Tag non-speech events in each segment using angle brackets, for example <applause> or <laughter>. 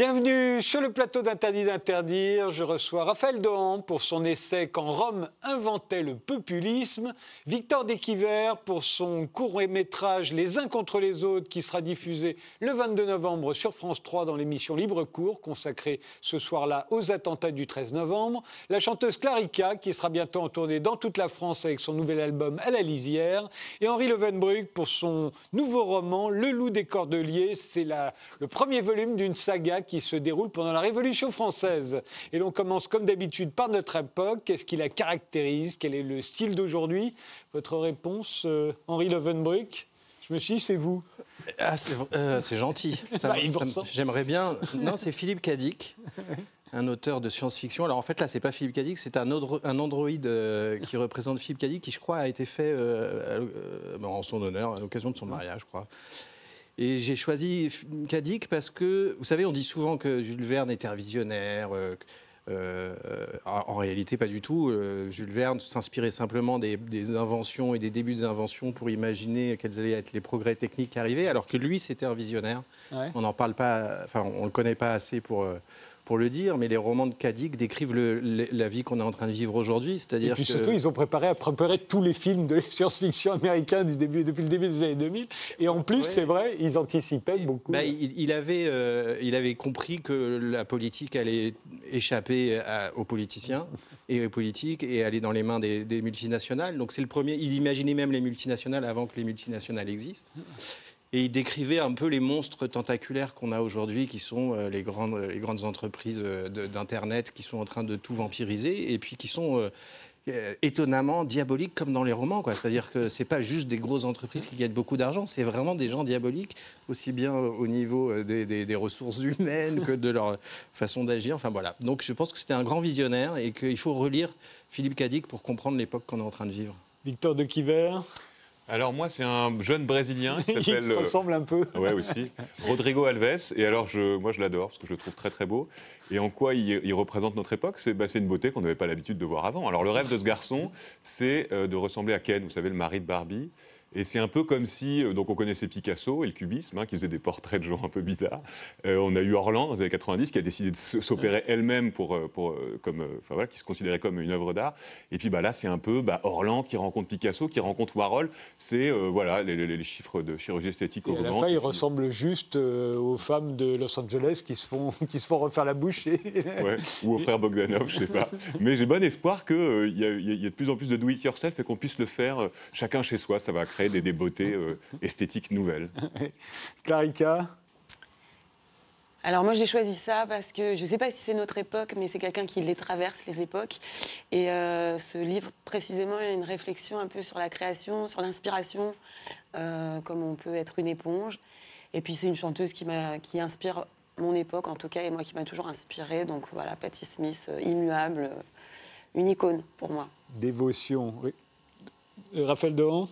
Bienvenue sur le plateau d'Interdit d'interdire. Je reçois Raphaël Dohan pour son essai Quand Rome inventait le populisme, Victor Desquiver pour son court-métrage Les uns contre les autres qui sera diffusé le 22 novembre sur France 3 dans l'émission Libre Cours consacrée ce soir-là aux attentats du 13 novembre, la chanteuse Clarica qui sera bientôt en tournée dans toute la France avec son nouvel album À la lisière et Henri Levenbruck pour son nouveau roman Le loup des cordeliers. C'est le premier volume d'une saga qui se déroule pendant la Révolution française. Et l'on commence comme d'habitude par notre époque. Qu'est-ce qui la caractérise? Quel est le style d'aujourd'hui? Votre réponse, euh, Henri Levenbruck je me suis dit, c'est vous. Ah, c'est euh, gentil. <laughs> Bah, j'aimerais bien. <laughs> Non, c'est Philippe Cadic, un auteur de science-fiction. Alors en fait, là, c'est pas Philippe Cadic, c'est un, un androïde euh, qui représente Philippe Cadic, qui je crois a été fait en son honneur, à l'occasion de son mariage, je crois. Et j'ai choisi Kadik parce que, vous savez, on dit souvent que Jules Verne était un visionnaire. Euh, euh, en réalité, pas du tout. Euh, Jules Verne s'inspirait simplement des, inventions et des débuts des inventions pour imaginer quels allaient être les progrès techniques qui arrivaient, alors que lui, c'était un visionnaire. On n'en parle pas, enfin, on le connaît pas assez pour pour le dire, mais les romans de Kadik décrivent la vie qu'on est en train de vivre aujourd'hui. C'est-à-dire Et puis surtout, ils ont préparé à préparer tous les films de <laughs> science-fiction américains du début, depuis le début des années 2000. Et en plus, c'est vrai, ils anticipaient beaucoup. Bah, il, avait, euh, il avait compris que la politique allait échapper aux politiciens et aux politiques et aller dans les mains des, des multinationales. Donc c'est le premier. Il imaginait même les multinationales avant que les multinationales existent. Et il décrivait un peu les monstres tentaculaires qu'on a aujourd'hui, qui sont euh, les, grandes, les grandes entreprises euh, d'Internet qui sont en train de tout vampiriser et puis qui sont euh, étonnamment diaboliques comme dans les romans. C'est-à-dire que ce n'est pas juste des grosses entreprises qui gagnent beaucoup d'argent, c'est vraiment des gens diaboliques, aussi bien au niveau des, des, ressources humaines que de leur façon d'agir. Enfin voilà. Donc je pense que c'était un grand visionnaire et qu'il faut relire Philippe Cadic pour comprendre l'époque qu'on est en train de vivre. Victor de Quiver alors moi, c'est un jeune Brésilien qui <laughs> s'appelle... Il se ressemble un peu. Euh, ouais, aussi. <laughs> Rodrigo Alves. Et alors, je, moi, je l'adore parce que je le trouve très, très beau. Et en quoi il, représente notre époque? C'est bah, une beauté qu'on n'avait pas l'habitude de voir avant. Alors, le rêve de ce garçon, c'est euh, de ressembler à Ken, vous savez, le mari de Barbie. Et c'est un peu comme si, euh, donc on connaissait Picasso et le cubisme, hein, qui faisait des portraits de gens un peu bizarres. Euh, on a eu Orlan dans les années 90 qui a décidé de s'opérer elle-même pour, euh, pour, comme, enfin, voilà, qui se considérait comme une œuvre d'art. Et puis bah, là, c'est un peu bah, Orlan qui rencontre Picasso, qui rencontre Warhol. C'est voilà, les, chiffres de chirurgie esthétique et À la fin, il ressemble juste aux femmes de Los Angeles qui se font, <laughs> qui se font refaire la bouche. <laughs> ouais, ou aux frères Bogdanov, je sais pas. <laughs> Mais j'ai bon espoir qu'il y, y, a de plus en plus de do-it-yourself et qu'on puisse le faire chacun chez soi. Ça va créer des, beautés euh, esthétiques nouvelles. <laughs> Clarica alors moi j'ai choisi ça parce que je ne sais pas si c'est notre époque, mais c'est quelqu'un qui les traverse les époques. Et euh, ce livre précisément il y a une réflexion un peu sur la création, sur l'inspiration, euh, comme on peut être une éponge. Et puis c'est une chanteuse qui, qui inspire mon époque en tout cas et moi qui m'a toujours inspirée. Donc voilà, Patti Smith, immuable, une icône pour moi. Dévotion, oui. Raphaël Dehan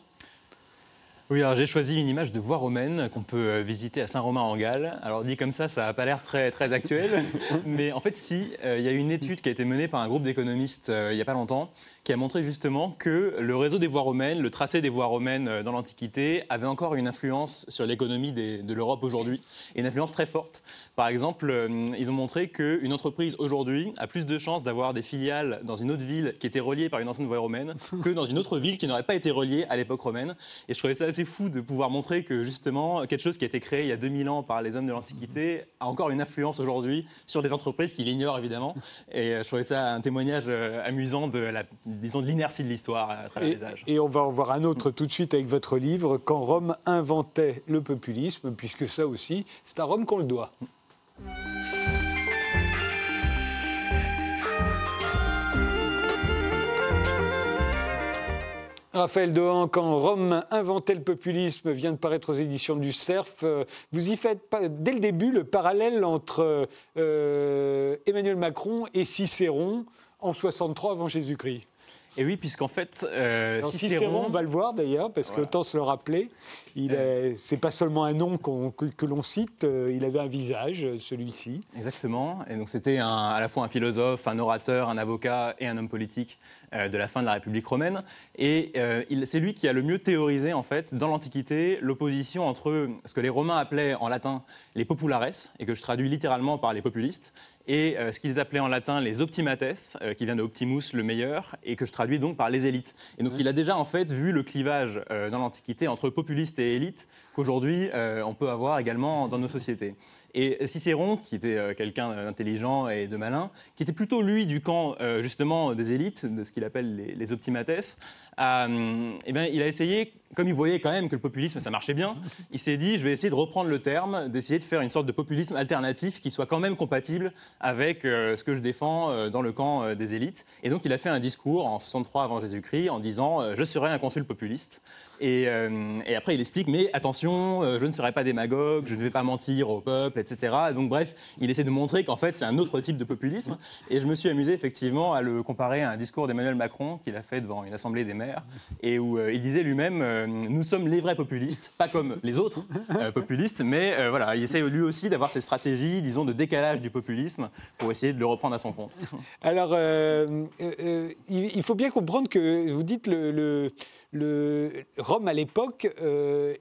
oui, alors j'ai choisi une image de voie romaine qu'on peut euh, visiter à Saint-Romain-en-Galles. Alors dit comme ça, ça n'a pas l'air très, très actuel, <laughs> mais en fait si, euh, il y a une étude qui a été menée par un groupe d'économistes euh, il n'y a pas longtemps qui a montré justement que le réseau des voies romaines, le tracé des voies romaines dans l'Antiquité avait encore une influence sur l'économie de l'Europe aujourd'hui, et une influence très forte. Par exemple, ils ont montré qu'une entreprise aujourd'hui a plus de chances d'avoir des filiales dans une autre ville qui était reliée par une ancienne voie romaine <laughs> que dans une autre ville qui n'aurait pas été reliée à l'époque romaine. Et je trouvais ça assez c'est fou de pouvoir montrer que justement, quelque chose qui a été créé il y a 2000 ans par les hommes de l'Antiquité a encore une influence aujourd'hui sur des entreprises qui l'ignorent évidemment. Et euh, je trouvais ça un témoignage euh, amusant de la, disons, de l'inertie de l'histoire à travers les âges. Et on va en voir un autre tout de suite avec votre livre, Quand Rome inventait le populisme, puisque ça aussi, c'est à Rome qu'on le doit. Raphaël Dohan, quand Rome inventait le populisme, vient de paraître aux éditions du Cerf. Euh, vous y faites dès le début le parallèle entre euh, Emmanuel Macron et Cicéron en 63 avant Jésus-Christ. Et oui, puisqu'en fait, euh, Cicéron, on va le voir d'ailleurs, parce que autant se le rappeler, il euh. c'est pas seulement un nom que, l'on cite, euh, il avait un visage, celui-ci. Exactement. Et donc c'était à la fois un philosophe, un orateur, un avocat et un homme politique euh, de la fin de la République romaine. Et c'est lui qui a le mieux théorisé en fait dans l'Antiquité l'opposition entre ce que les Romains appelaient en latin les populares, et que je traduis littéralement par les populistes, et ce qu'ils appelaient en latin les optimates, qui vient de optimus, le meilleur, et que je traduis donc par les élites. Et donc il a déjà en fait vu le clivage dans l'Antiquité entre populistes et élite qu'aujourd'hui euh, on peut avoir également dans nos sociétés. Et Cicéron, qui était euh, quelqu'un d'intelligent et de malin, qui était plutôt lui du camp euh, justement des élites, de ce qu'il appelle les, les optimates, eh bien, il a essayé comme il voyait quand même que le populisme, ça marchait bien, <laughs> il s'est dit, je vais essayer de reprendre le terme, d'essayer de faire une sorte de populisme alternatif qui soit quand même compatible avec euh, ce que je défends euh, dans le camp euh, des élites. Et donc il a fait un discours en 63 avant Jésus-Christ en disant, je serai un consul populiste. Et, et, après il explique, mais attention, je ne serai pas démagogue, je ne vais pas mentir au peuple, etc. donc bref, il essaie de montrer qu'en fait c'est un autre type de populisme. Et je me suis amusé effectivement à le comparer à un discours d'Emmanuel Macron qu'il a fait devant une assemblée des maires, et où il disait lui-même euh, nous sommes les vrais populistes, pas comme les autres euh, populistes, mais euh, voilà, il essaie lui aussi d'avoir ces stratégies, disons, de décalage du populisme pour essayer de le reprendre à son compte. <laughs> Alors, il faut bien comprendre que vous dites le Rome à l'époque,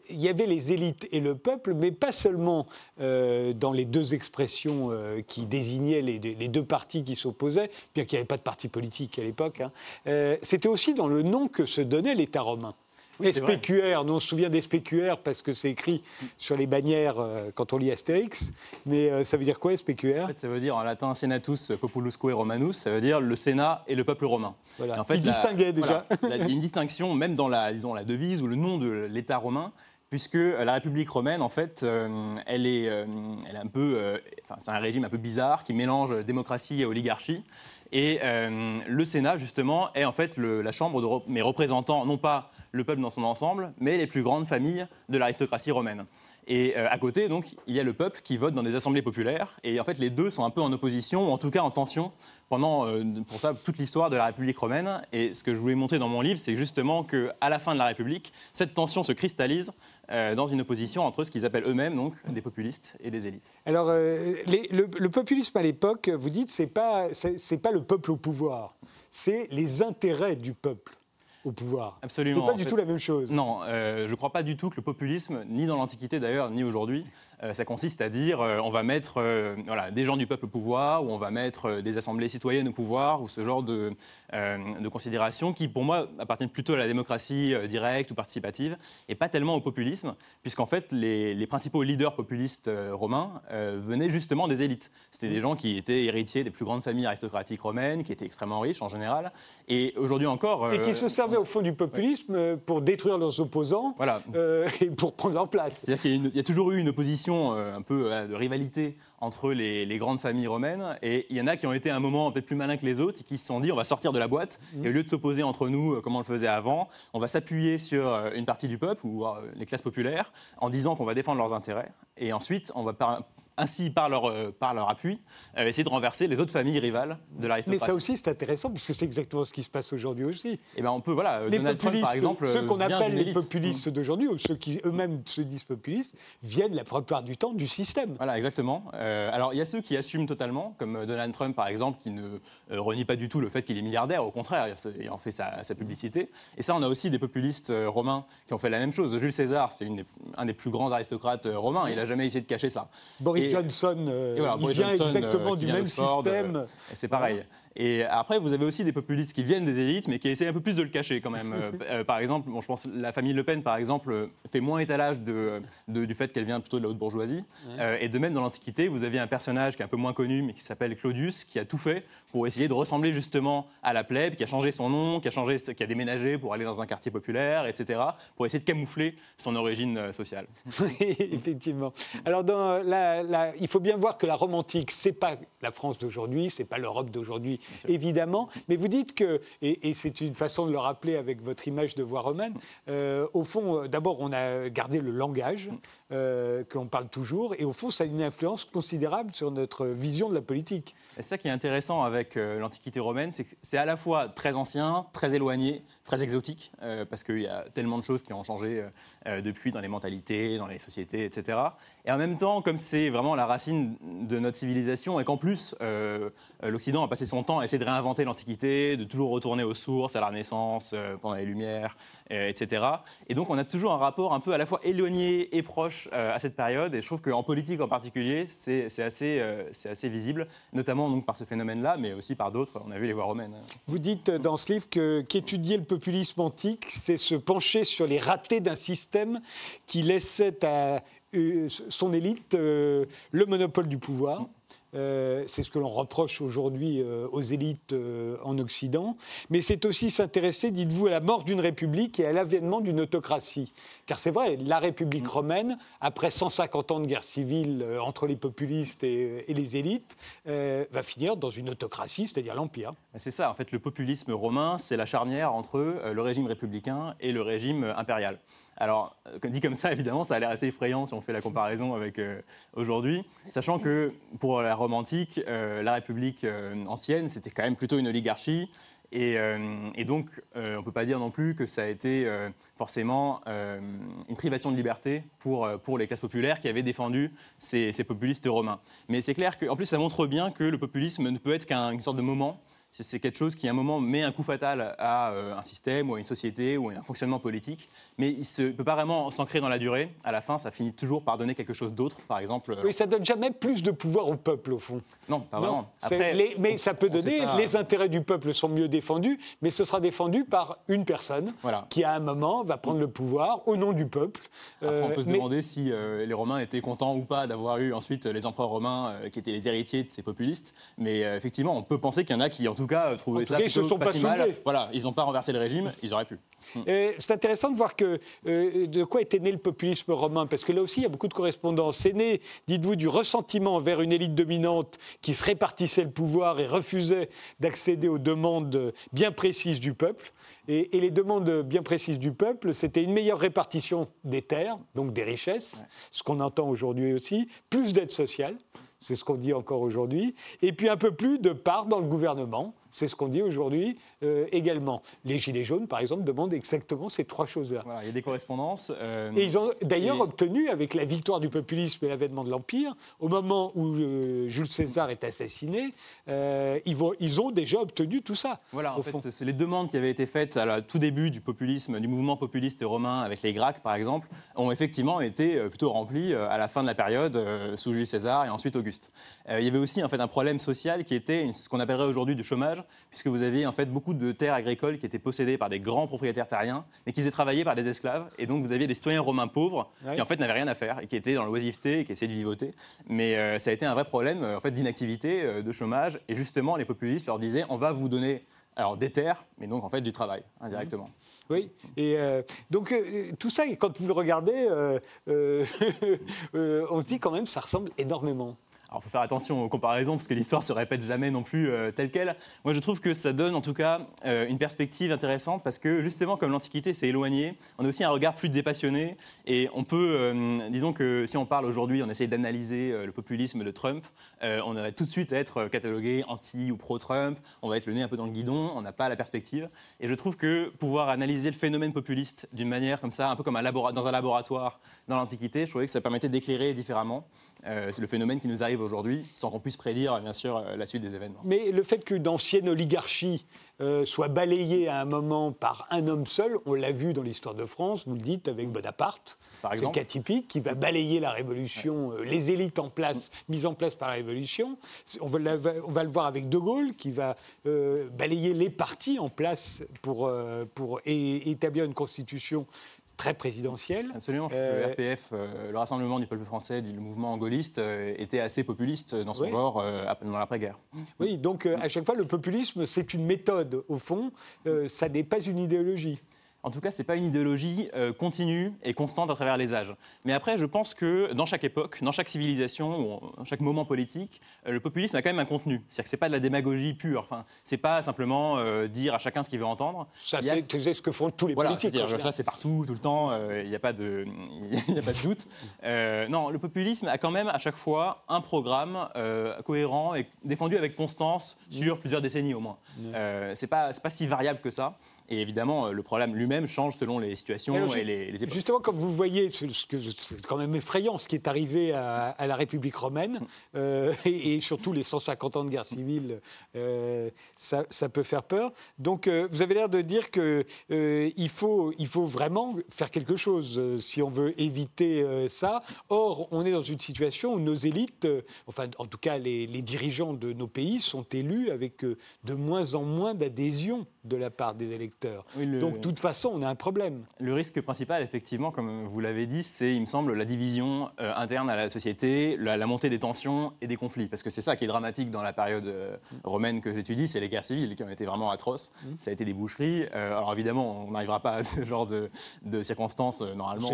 il y avait les élites et le peuple, mais pas seulement dans les deux expressions qui désignaient les, deux partis qui s'opposaient, bien qu'il n'y avait pas de parti politique à l'époque. Hein. C'était aussi dans le nom que se donnait l'État romain. SPQR, nous on se souvient des SPQR parce que c'est écrit sur les bannières euh, quand on lit Astérix, mais euh, ça veut dire quoi SPQR en fait, Ça veut dire en latin Senatus Populusque Romanus, ça veut dire le Sénat et le peuple romain. Voilà. En fait, Il distinguait déjà. il y a une distinction même dans la, disons, la devise ou le nom de l'État romain, puisque la République romaine, en fait, euh, elle, est, elle est un peu, enfin, c'est un régime un peu bizarre qui mélange démocratie et oligarchie. Et le Sénat, justement, est en fait la chambre de mes représentants, non pas le peuple dans son ensemble, mais les plus grandes familles de l'aristocratie romaine. Et euh, à côté, donc, il y a le peuple qui vote dans des assemblées populaires. Et en fait, les deux sont un peu en opposition, ou en tout cas en tension, pendant, euh, pour ça, toute l'histoire de la République romaine. Et ce que je voulais montrer dans mon livre, c'est justement qu'à la fin de la République, cette tension se cristallise euh, dans une opposition entre ce qu'ils appellent eux-mêmes, donc, des populistes et des élites. Alors, le, populisme à l'époque, vous dites, c'est pas, pas le peuple au pouvoir, c'est les intérêts du peuple au pouvoir. Absolument. C'est pas du tout la même chose. Non, euh, je ne crois pas du tout que le populisme, ni dans l'Antiquité d'ailleurs, ni aujourd'hui, ça consiste à dire euh, on va mettre euh, voilà, des gens du peuple au pouvoir, ou on va mettre des assemblées citoyennes au pouvoir, ou ce genre de, de considérations qui, pour moi, appartiennent plutôt à la démocratie directe ou participative, et pas tellement au populisme, puisqu'en fait, les, les, principaux leaders populistes romains venaient justement des élites. C'était des gens qui étaient héritiers des plus grandes familles aristocratiques romaines, qui étaient extrêmement riches en général, et aujourd'hui encore... et qui se servaient au fond du populisme pour détruire leurs opposants voilà. <laughs> et pour prendre leur place. C'est-à-dire qu'il y a toujours eu une opposition euh, un peu euh, de rivalité entre les, grandes familles romaines. Et il y en a qui ont été un moment peut-être plus malins que les autres, et qui se sont dit on va sortir de la boîte, mmh. et au lieu de s'opposer entre nous euh, comme on le faisait avant, on va s'appuyer sur une partie du peuple ou les classes populaires en disant qu'on va défendre leurs intérêts. Et ensuite, on va ainsi par leur, euh, par leur appui, euh, essayer de renverser les autres familles rivales de l'aristocratie. Mais ça aussi, c'est intéressant, puisque c'est exactement ce qui se passe aujourd'hui aussi. Et eh ben on peut, voilà, les Donald Trump, par exemple, ceux qu'on appelle les populistes d'aujourd'hui, ou ceux qui eux-mêmes se disent populistes, viennent la plupart du temps du système. Voilà, exactement. Euh, alors, il y a ceux qui assument totalement, comme Donald Trump, par exemple, qui ne renie pas du tout le fait qu'il est milliardaire, au contraire, il en fait sa, publicité. Et ça, on a aussi des populistes romains qui ont fait la même chose. Jules César, c'est un des plus grands aristocrates romains, il n'a jamais essayé de cacher ça. Johnson, euh, il vient exactement euh, du même système. Euh, c'est pareil. Et après, vous avez aussi des populistes qui viennent des élites, mais qui essaient un peu plus de le cacher quand même. par exemple, bon, je pense la famille Le Pen, par exemple, fait moins étalage de, du fait qu'elle vient plutôt de la haute bourgeoisie. et de même, dans l'Antiquité, vous aviez un personnage qui est un peu moins connu, mais qui s'appelle Claudius, qui a tout fait pour essayer de ressembler justement à la plèbe, qui a changé son nom, qui a, changé, qui a déménagé pour aller dans un quartier populaire, etc., pour essayer de camoufler son origine sociale. <laughs> Oui, effectivement. Alors, dans la il faut bien voir que la Rome antique, c'est pas la France d'aujourd'hui, c'est pas l'Europe d'aujourd'hui, évidemment. Mais vous dites que, et, c'est une façon de le rappeler avec votre image de voie romaine, euh, au fond, euh, d'abord, on a gardé le langage, euh, que l'on parle toujours, et au fond, ça a une influence considérable sur notre vision de la politique. C'est ça qui est intéressant avec l'Antiquité romaine, c'est que c'est à la fois très ancien, très éloigné, très exotique, parce qu'il y a tellement de choses qui ont changé depuis dans les mentalités, dans les sociétés, etc. Et en même temps, comme c'est vraiment la racine de notre civilisation, et qu'en plus, euh, l'Occident a passé son temps à essayer de réinventer l'Antiquité, de toujours retourner aux sources, à la Renaissance, euh, pendant les Lumières, euh, etc. Et donc, on a toujours un rapport un peu à la fois éloigné et proche à cette période. Et je trouve qu'en politique en particulier, c'est assez, visible, notamment donc, par ce phénomène-là, mais aussi par d'autres. On a vu les voies romaines. Vous dites dans ce livre qu'étudier le populisme antique, c'est se pencher sur les ratés d'un système qui laissait à euh, son élite euh, le monopole du pouvoir. Euh, c'est ce que l'on reproche aujourd'hui aux élites en Occident. Mais c'est aussi s'intéresser, dites-vous, à la mort d'une république et à l'avènement d'une autocratie. Car c'est vrai, la République romaine, après 150 ans de guerre civile entre les populistes et, les élites, va finir dans une autocratie, c'est-à-dire l'Empire. C'est ça, en fait, le populisme romain, c'est la charnière entre le régime républicain et le régime impérial. Alors, euh, dit comme ça, évidemment, ça a l'air assez effrayant si on fait la comparaison avec euh, aujourd'hui, sachant que pour la Rome antique, euh, la République ancienne, c'était quand même plutôt une oligarchie. Et, donc, on ne peut pas dire non plus que ça a été forcément une privation de liberté pour, pour les classes populaires qui avaient défendu ces, populistes romains. Mais c'est clair qu'en plus, ça montre bien que le populisme ne peut être qu'une sorte de moment c'est quelque chose qui, à un moment, met un coup fatal à un système ou à une société ou à un fonctionnement politique mais il ne peut pas vraiment s'ancrer dans la durée. À la fin, ça finit toujours par donner quelque chose d'autre, par exemple. Oui, ça donne jamais plus de pouvoir au peuple, au fond. Non, pas vraiment. mais ça peut donner, les intérêts du peuple sont mieux défendus, mais ce sera défendu par une personne qui, à un moment, va prendre le pouvoir au nom du peuple. Après, on peut se euh, demander si euh, les Romains étaient contents ou pas d'avoir eu ensuite les empereurs romains euh, qui étaient les héritiers de ces populistes. Mais effectivement, on peut penser qu'il y en a qui, en tout cas, trouvaient ça plutôt pas, si mal. Voilà, ils n'ont pas renversé le régime, ils auraient pu. C'est intéressant de voir que euh, de quoi était né le populisme romain Parce que là aussi, il y a beaucoup de correspondances. C'est né, dites-vous, du ressentiment envers une élite dominante qui se répartissait le pouvoir et refusait d'accéder aux demandes bien précises du peuple. Et, les demandes bien précises du peuple, c'était une meilleure répartition des terres, donc des richesses, ce qu'on entend aujourd'hui aussi, plus d'aide sociale, c'est ce qu'on dit encore aujourd'hui, et puis un peu plus de part dans le gouvernement, c'est ce qu'on dit aujourd'hui euh, également. Les Gilets jaunes, par exemple, demandent exactement ces trois choses-là. Voilà, il y a des correspondances. Euh, et ils ont d'ailleurs obtenu, avec la victoire du populisme et l'avènement de l'Empire, au moment où euh, Jules César est assassiné, ils, vont, ils, ont déjà obtenu tout ça. Voilà, en fait, c'est les demandes qui avaient été faites à tout début du populisme, du mouvement populiste romain, avec les Gracques, par exemple, ont effectivement été plutôt remplies à la fin de la période, sous Jules César et ensuite Auguste. il y avait aussi en fait, un problème social qui était ce qu'on appellerait aujourd'hui du chômage, puisque vous aviez en fait beaucoup de terres agricoles qui étaient possédées par des grands propriétaires terriens, mais qui étaient travaillées par des esclaves. Et donc vous aviez des citoyens romains pauvres qui en fait n'avaient rien à faire et qui étaient dans l'oisiveté et qui essayaient de vivoter. Mais euh, ça a été un vrai problème en fait d'inactivité, euh, de chômage. Et justement, les populistes leur disaient on va vous donner alors des terres, mais donc en fait du travail indirectement. Oui, et euh, donc tout ça, quand vous le regardez, <laughs> on se dit quand même ça ressemble énormément. Alors, il faut faire attention aux comparaisons parce que l'histoire se répète jamais non plus euh, telle qu'elle. Moi, je trouve que ça donne en tout cas euh, une perspective intéressante parce que justement, comme l'Antiquité s'est éloignée, on a aussi un regard plus dépassionné et on peut, euh, disons que si on parle aujourd'hui, on essaye d'analyser le populisme de Trump, on va tout de suite être catalogué anti ou pro-Trump, on va être le nez un peu dans le guidon, on n'a pas la perspective. Et je trouve que pouvoir analyser le phénomène populiste d'une manière comme ça, un peu comme dans un laboratoire dans l'Antiquité, je trouvais que ça permettait d'éclairer différemment c'est le phénomène qui nous arrive aujourd'hui, sans qu'on puisse prédire, bien sûr, euh, la suite des événements. Mais le fait que d'anciennes oligarchies euh, soient balayées à un moment par un homme seul, on l'a vu dans l'histoire de France, vous le dites avec Bonaparte, c'est le cas typique, qui va balayer la Révolution, euh, les élites en place, mises en place par la Révolution. On va, on va le voir avec De Gaulle, qui va balayer les partis en place pour, pour établir une constitution très présidentielle. Absolument. le RPF, le Rassemblement du peuple français, du mouvement angoliste, euh, était assez populiste dans son genre euh, dans l'après-guerre. Oui, donc euh, à chaque fois, le populisme, c'est une méthode, au fond, ça n'est pas une idéologie. En tout cas, ce n'est pas une idéologie euh, continue et constante à travers les âges. Mais après, je pense que dans chaque époque, dans chaque civilisation, dans chaque moment politique, euh, le populisme a quand même un contenu. C'est-à-dire que ce n'est pas de la démagogie pure. Enfin, ce n'est pas simplement euh, dire à chacun ce qu'il veut entendre. Ça, c'est ce que font tous les voilà, politiques. ça, c'est partout, tout le temps. Il n'y a, pas de, <laughs> a pas de doute. non, le populisme a quand même à chaque fois un programme cohérent et défendu avec constance sur plusieurs décennies au moins. Mmh. Ce n'est pas, pas si variable que ça. Et évidemment, euh, le problème lui-même change selon les situations et, les, époques. Justement, comme vous voyez, c'est quand même effrayant ce qui est arrivé à, la République romaine, euh, <laughs> et, surtout les 150 ans de guerre civile, euh, ça, peut faire peur. Donc, vous avez l'air de dire qu'il faut, il faut vraiment faire quelque chose si on veut éviter ça. Or, on est dans une situation où nos élites, enfin, en tout cas, les, les dirigeants de nos pays sont élus avec de moins en moins d'adhésion de la part des électeurs. Donc, de toute façon, on a un problème. Le risque principal, effectivement, comme vous l'avez dit, c'est, il me semble, la division euh, interne à la société, la, montée des tensions et des conflits. Parce que c'est ça qui est dramatique dans la période euh, romaine que j'étudie, c'est les guerres civiles qui ont été vraiment atroces. Mmh. Ça a été des boucheries. Euh, alors, évidemment, on n'arrivera pas à ce genre de, circonstances, normalement.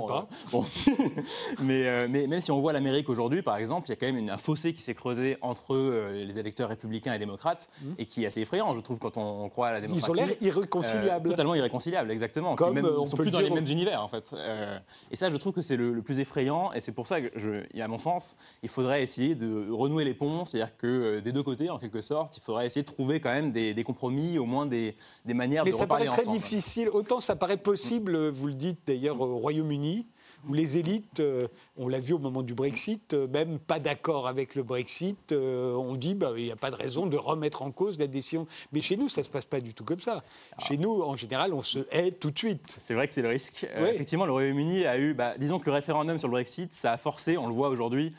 Je sais pas. <laughs> mais, mais, même si on voit l'Amérique aujourd'hui, par exemple, il y a quand même une, un fossé qui s'est creusé entre les électeurs républicains et démocrates mmh. et qui est assez effrayant, je trouve, quand on, croit à la démocratie irréconciliable. Euh, totalement irréconciliable, exactement. Comme, même, euh, on sont plus dans les mêmes univers, en fait. Euh, et ça, je trouve que c'est le, plus effrayant, et c'est pour ça que, je, à mon sens, il faudrait essayer de renouer les ponts, c'est-à-dire que des deux côtés, en quelque sorte, il faudrait essayer de trouver quand même des, compromis, au moins des, des manières Mais de reparler ensemble. Mais ça paraît très difficile. Autant ça paraît possible, vous le dites d'ailleurs au Royaume-Uni, où les élites, euh, on l'a vu au moment du Brexit, euh, même pas d'accord avec le Brexit, euh, on dit bah, il n'y a pas de raison de remettre en cause la décision. Mais chez nous, ça ne se passe pas du tout comme ça. Ah. Chez nous, en général, on se hait tout de suite. C'est vrai que c'est le risque. effectivement, le Royaume-Uni a eu, bah, disons que le référendum sur le Brexit, ça a forcé, on le voit aujourd'hui,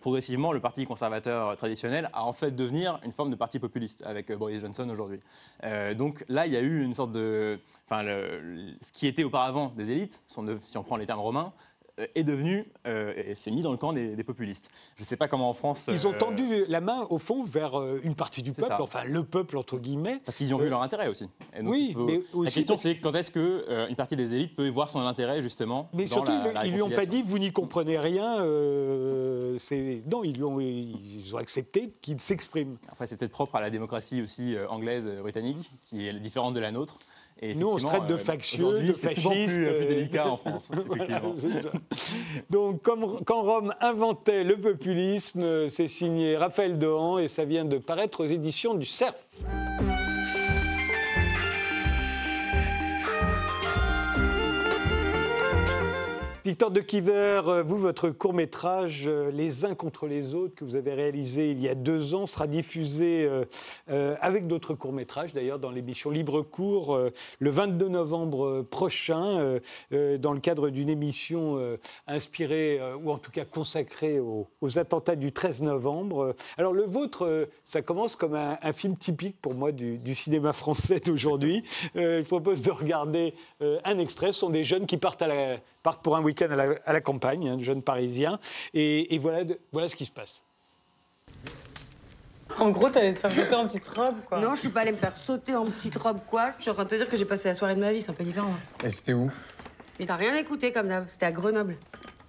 progressivement, le parti conservateur traditionnel à en fait devenir une forme de parti populiste avec Boris Johnson aujourd'hui. donc là, il y a eu une sorte de. Enfin, ce qui était auparavant des élites, si on prend les termes romains, est devenu euh, et s'est mis dans le camp des, populistes. Je ne sais pas comment en France. Ils ont euh, tendu la main, au fond, vers une partie du peuple, enfin le peuple, entre guillemets. Parce qu'ils ont vu leur intérêt aussi. oui, mais aussi, La question, c'est quand est-ce qu'une une partie des élites peut voir son intérêt, justement Mais surtout, ils ne lui ont pas dit, vous n'y comprenez rien. non, ils, lui ont, ils ont accepté qu'il s'exprime. Après, c'est peut-être propre à la démocratie aussi anglaise, britannique, qui est différente de la nôtre. Nous, on se traite de euh, factieux, de fascistes. C'est souvent plus, euh, délicat en France. <laughs> Donc, comme, quand Rome inventait le populisme, c'est signé Raphaël Dohan et ça vient de paraître aux éditions du Cerf. Victor de Kiver, euh, vous, votre court-métrage euh, Les uns contre les autres, que vous avez réalisé il y a deux ans, sera diffusé euh, avec d'autres courts-métrages, d'ailleurs, dans l'émission Libre Cours, le 22 novembre prochain, dans le cadre d'une émission inspirée, ou en tout cas consacrée aux, attentats du 13 novembre. Alors, le vôtre, ça commence comme un, film typique pour moi du, cinéma français d'aujourd'hui. je propose de regarder un extrait. Ce sont des jeunes qui partent, à la, partent pour un week-end à la, campagne, un jeune parisien. Et, voilà, voilà ce qui se passe. En gros, t'allais te faire sauter en petite robe, quoi. Non, je suis pas allée me faire sauter en petite robe, quoi. Je suis en train de te dire que j'ai passé la soirée de ma vie, c'est un peu différent. Et c'était où? Mais t'as rien écouté, comme d'hab. C'était à Grenoble.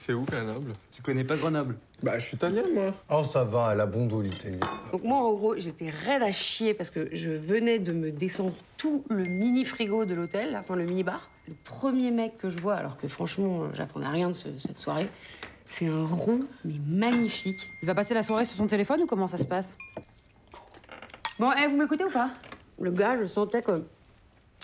C'est où, Grenoble? Tu connais pas Grenoble? Bah, je suis italien, moi. Oh, ça va, elle a bon dos, l'Italie. Donc moi, en gros, j'étais raide à chier parce que je venais de me descendre tout le mini-frigo de l'hôtel, enfin le mini-bar. Le premier mec que je vois, alors que franchement, j'attendais rien de cette soirée, c'est un rond, mais magnifique. Il va passer la soirée sur son téléphone ou comment ça se passe? Bon, eh, vous m'écoutez ou pas? Le gars, je sentais que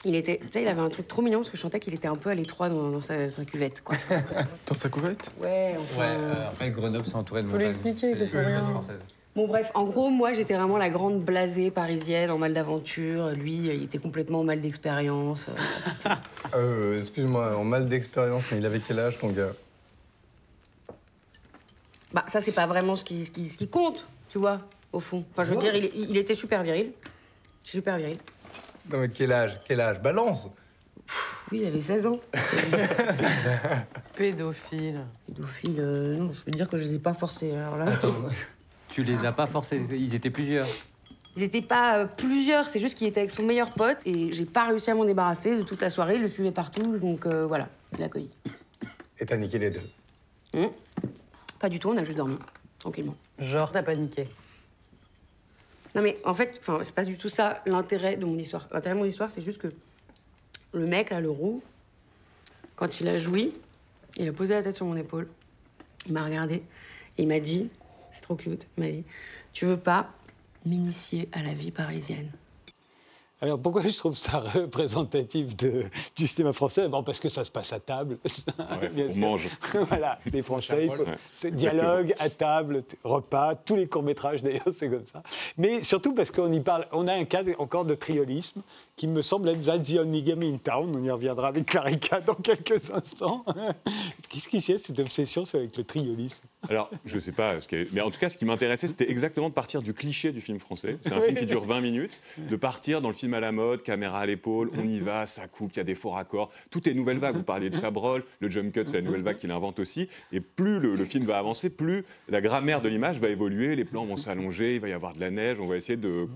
il était, tu sais, il avait un truc trop mignon parce que je sentais qu'il était un peu à l'étroit dans, sa, cuvette, quoi. <laughs> dans sa cuvette Ouais, enfin. Ouais, euh, après Grenoble, c'est entouré de Faut. Faut l'expliquer, c'est rien. française. Bon, bref, en gros, moi, j'étais vraiment la grande blasée parisienne en mal d'aventure. Lui, il était complètement en mal d'expérience. Euh, <laughs> <laughs> euh, excuse-moi, en mal d'expérience, mais il avait quel âge, ton gars? Bah, ça, c'est pas vraiment ce qui, ce qui, ce qui compte, tu vois, au fond. Enfin, je veux dire, il, il était super viril. Super viril. Non, mais quel âge Quel âge? Balance Oui, il avait 16 ans. <laughs> Pédophile. Pédophile, euh, non, je veux dire que je les ai pas forcés. Alors là. Attends, tu les as pas forcés, ils étaient plusieurs. Ils n'étaient pas euh, plusieurs, c'est juste qu'il était avec son meilleur pote et j'ai pas réussi à m'en débarrasser de toute la soirée. Il le suivait partout, donc euh, voilà, il l'a accueilli. Et t'as niqué les deux? Hum. Pas du tout, on a juste dormi, tranquillement. Genre, t'as paniqué. Non mais en fait, c'est pas du tout ça l'intérêt de mon histoire. L'intérêt de mon histoire, c'est juste que le mec, là, le roux, quand il a joui, il a posé la tête sur mon épaule, il m'a regardé et il m'a dit, c'est trop cute, il m'a dit, tu veux pas m'initier à la vie parisienne? Alors pourquoi je trouve ça <laughs> représentatif de, du cinéma français? Bon, parce que ça se passe à table. <laughs> Ouais, bien on sûr. mange. <laughs> voilà, les Français, il faut- Ouais. dialogue à table, repas, tous les courts-métrages d'ailleurs, c'est comme ça. Mais surtout parce qu'on y parle, on a un cas encore de triolisme qui me semble être the only game in town. On y reviendra avec Clarica dans quelques instants. Qu'est-ce qui c'est cette obsession avec le triolisme? Alors, je sais pas, ce qui est- mais en tout cas, ce qui m'intéressait, c'était exactement de partir du cliché du film français. C'est un film qui dure 20 minutes, de partir dans le film à la mode, caméra à l'épaule, on y va, ça coupe, il y a des faux raccords. Tout est nouvelle vague. Vous parliez de Chabrol, le jump cut, c'est la nouvelle vague qu'il invente aussi. Et plus le, le film va avancer, plus la grammaire de l'image va évoluer, les plans vont s'allonger, il va y avoir de la neige, on va essayer de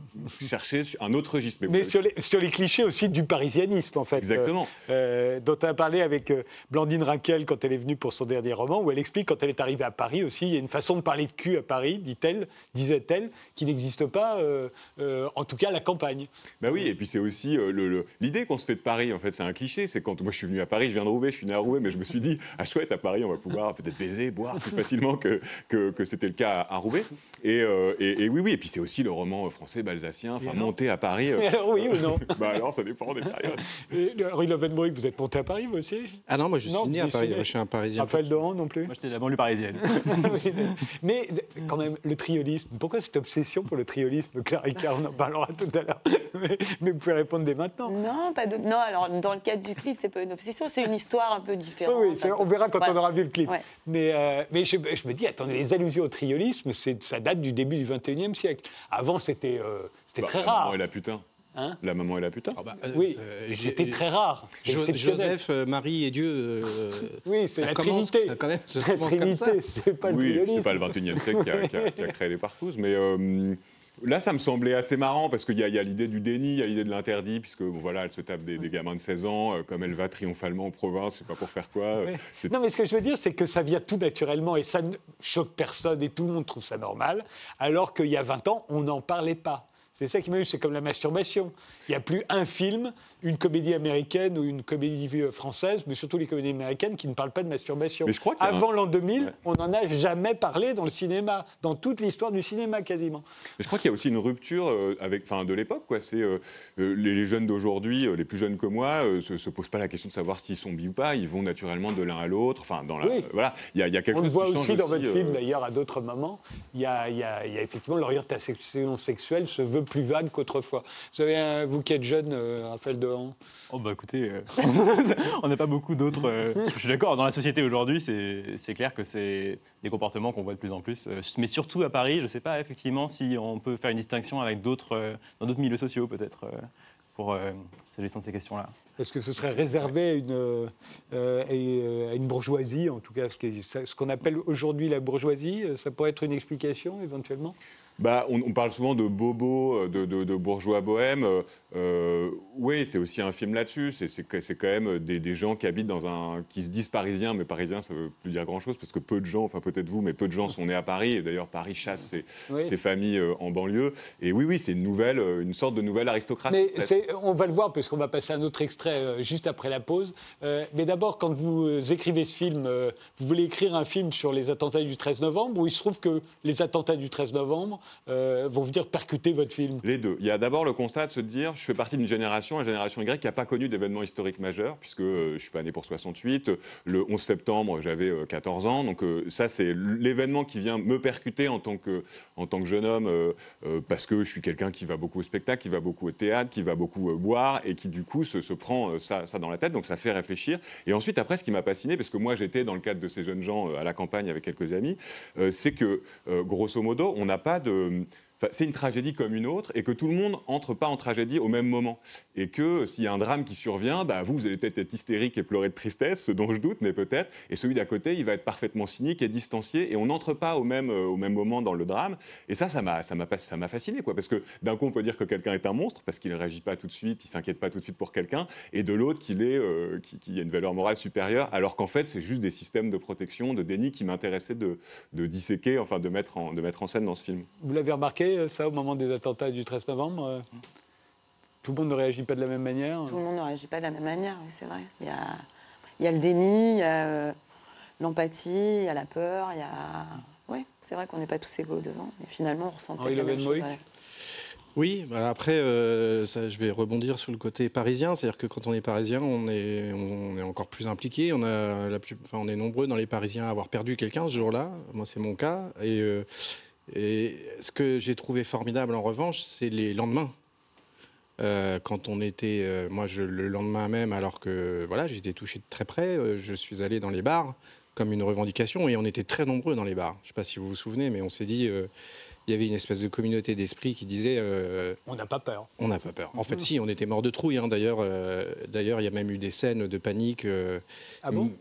chercher un autre registre. Mais sur les, sur les clichés aussi du parisianisme, en fait. Exactement. Euh, euh, dont on a parlé avec euh, Blandine Rinkel quand elle est venue pour son dernier roman, où elle explique quand elle est arrivée à Paris aussi, il y a une façon de parler de cul à Paris, dit-elle, disait-elle, qui n'existe pas, euh, euh, en tout cas à la campagne. Bah oui, et puis c'est aussi euh, le- le- l'idée qu'on se fait de Paris, en fait, c'est un cliché. C'est quand moi je suis venu à Paris, je viens de Roubaix, je suis né à Roubaix, mais je me suis dit, ah chouette, à Paris, on va pouvoir peut-être baiser, boire plus facilement que, que, que c'était le cas à, à Roubaix. Et, euh, et- et oui, oui, et puis c'est aussi le roman français balsacien, enfin, monté à Paris. euh, alors <laughs> oui ou non <laughs> bah alors, ça dépend des périodes. Et, le- Henri Lovenbroek, vous êtes monté à Paris, vous aussi? Ah non, moi je suis Non, né à Paris. je suis un Parisien. Raphaël Dohan non plus? Moi, j'étais de la banlieue parisienne. <laughs> Oui, mais quand même, le triolisme, pourquoi cette obsession pour le triolisme? Clarica, on en parlera tout à l'heure. Mais, mais vous pouvez répondre dès maintenant. Non, pas de... non, alors dans le cadre du clip, c'est pas une obsession, c'est une histoire un peu différente. Oui, on verra quand Voilà. on aura vu le clip. Ouais. Mais, euh, mais je, je me dis, attendez, les allusions au triolisme, ça date du début du 21e siècle. Avant, c'était euh, c'était Bah, très la rare. maman et la putain. Hein? La maman et la putain. Ah bah, euh, Oui, euh, c'était très rare. Jo-. Joseph, Marie et Dieu. euh, <laughs> Oui, c'est la commence- Trinité. ça quand même La. Trinité, c'est pas le oui, triolisme. c'est pas le 21e siècle qui a, qui a- qui a créé les partouzes, mais euh, là, ça me semblait assez marrant parce qu'il y a, l'idée du déni, il y a l'idée de l'interdit, puisque bon, voilà, elle se tape des, des gamins de 16 ans, euh, comme elle va triomphalement en province, je sais pas pour faire quoi. euh, Non, mais ce que je veux dire, c'est que ça vient tout naturellement et ça ne choque personne et tout le monde trouve ça normal, alors qu'il y a 20 ans, on n'en parlait pas. C'est ça qui m'a eu, c'est comme la masturbation. Il n'y a plus un film, une comédie américaine ou une comédie française, mais surtout les comédies américaines qui ne parlent pas de masturbation. Mais je crois un- Avant l'an 2000, Ouais. on n'en a jamais parlé dans le cinéma, dans toute l'histoire du cinéma quasiment. Mais je crois qu'il y a aussi une rupture euh, avec, enfin, de l'époque. Quoi. C'est euh, euh, les, les jeunes d'aujourd'hui, les plus jeunes que moi, euh, se, se posent pas la question de savoir s'ils sont bi ou pas. Ils vont naturellement de l'un à l'autre. Enfin, dans la, Oui. voilà, il y, a- il y a quelque On le chose voit qui aussi dans votre euh, film, d'ailleurs, à d'autres moments. Il y y a effectivement l'orientation sexuelle se veut plus vague qu'autrefois. Vous avez, un- vous qui êtes jeune, euh, Raphaël Dehan, Oh bah écoutez, euh, <laughs> on n'a pas beaucoup d'autres. euh, je suis d'accord, dans la société aujourd'hui, c'est c'est clair que c'est des comportements qu'on voit de plus en plus. euh, mais surtout à Paris, je ne sais pas effectivement si on peut faire une distinction avec d'autres, euh, dans d'autres milieux sociaux peut-être, euh, pour euh, s'agissant de ces questions-là. Est-ce que ce serait réservé à une, euh, à une bourgeoisie, en tout cas ce qu'on appelle aujourd'hui la bourgeoisie Ça pourrait être une explication éventuellement? Bah, on, on parle souvent de bobo, euh, de, de- de bourgeois bohème. euh, euh, oui, c'est aussi un film là-dessus. C'est- quand même des, des gens qui habitent dans un, qui se disent parisiens, mais parisiens, ça veut plus dire grand-chose parce que peu de gens, enfin peut-être vous, mais peu de gens sont nés à Paris. Et d'ailleurs, Paris chasse ses, Oui. ses familles en banlieue. Et oui, oui, c'est une nouvelle, une sorte de nouvelle aristocratie. Mais on va le voir parce qu'on va passer à un autre extrait juste après la pause. Euh, mais d'abord, quand vous écrivez ce film, vous voulez écrire un film sur les attentats du 13 novembre ou il se trouve que les attentats du 13 novembre euh, vont venir percuter votre film Les deux. Il y a d'abord le constat de se dire, je fais partie d'une génération, la génération Y, qui n'a pas connu d'événements historiques majeurs, puisque euh, je ne suis pas né pour 68. Le 11 septembre, j'avais euh, 14 ans. Donc euh, ça, c'est l'événement qui vient me percuter en tant que, en tant que jeune homme, euh, euh, parce que je suis quelqu'un qui va beaucoup au spectacle, qui va beaucoup au théâtre, qui va beaucoup euh, boire, et qui du coup se, prend euh, ça, ça dans la tête. Donc ça fait réfléchir. Et ensuite, après, ce qui m'a fasciné, parce que moi j'étais dans le cadre de ces jeunes gens euh, à la campagne avec quelques amis, euh, c'est que, euh, grosso modo, on n'a pas de de c'est une tragédie comme une autre et que tout le monde entre pas en tragédie au même moment. Et que s'il y a un drame qui survient, bah, vous, vous allez peut-être être hystérique et pleurer de tristesse, ce dont je doute, mais peut-être. Et celui d'à côté, il va être parfaitement cynique et distancié et on n'entre pas au même, euh, au même moment dans le drame. Et ça, ça m'a, ça m'a, ça m'a fasciné, quoi. Parce que d'un coup, on peut dire que quelqu'un est un monstre parce qu'il ne réagit pas tout de suite, il s'inquiète pas tout de suite pour quelqu'un, et de l'autre qu'il est, euh, a une valeur morale supérieure, alors qu'en fait, c'est juste des systèmes de protection, de déni qui m'intéressaient de, de disséquer, enfin de mettre, en, de mettre en scène dans ce film. Vous l'avez remarqué, euh, ça, au moment des attentats du 13 novembre euh, Tout le monde ne réagit pas de la même manière Tout le monde ne réagit pas de la même manière, oui, c'est vrai. Il y, a, il y a le déni, il y a euh, l'empathie, il y a la peur, il y a... Oui, c'est vrai qu'on n'est pas tous égaux devant, mais finalement, on ressent peut-être la même chose. Oui, bah après, ça, je vais rebondir sur le côté parisien. C'est-à-dire que quand on est parisien, on est, on est encore plus impliqué. On, a la plus, enfin, on est nombreux dans les Parisiens à avoir perdu quelqu'un ce jour-là. Moi, c'est mon cas. Et et ce que j'ai trouvé formidable en revanche, c'est les lendemains. Euh, quand on était, euh, moi le lendemain même, alors que voilà, j'étais touché de très près, euh, je suis allé dans les bars comme une revendication et on était très nombreux dans les bars. Je ne sais pas si vous vous souvenez, mais on s'est dit, il y avait une espèce de communauté d'esprit qui disait euh, On n'a pas peur. On n'a pas peur. En fait, si, on était mort de trouille. Hein. D'ailleurs, euh, d'ailleurs, il y a même eu des scènes de panique. Euh, ah bon?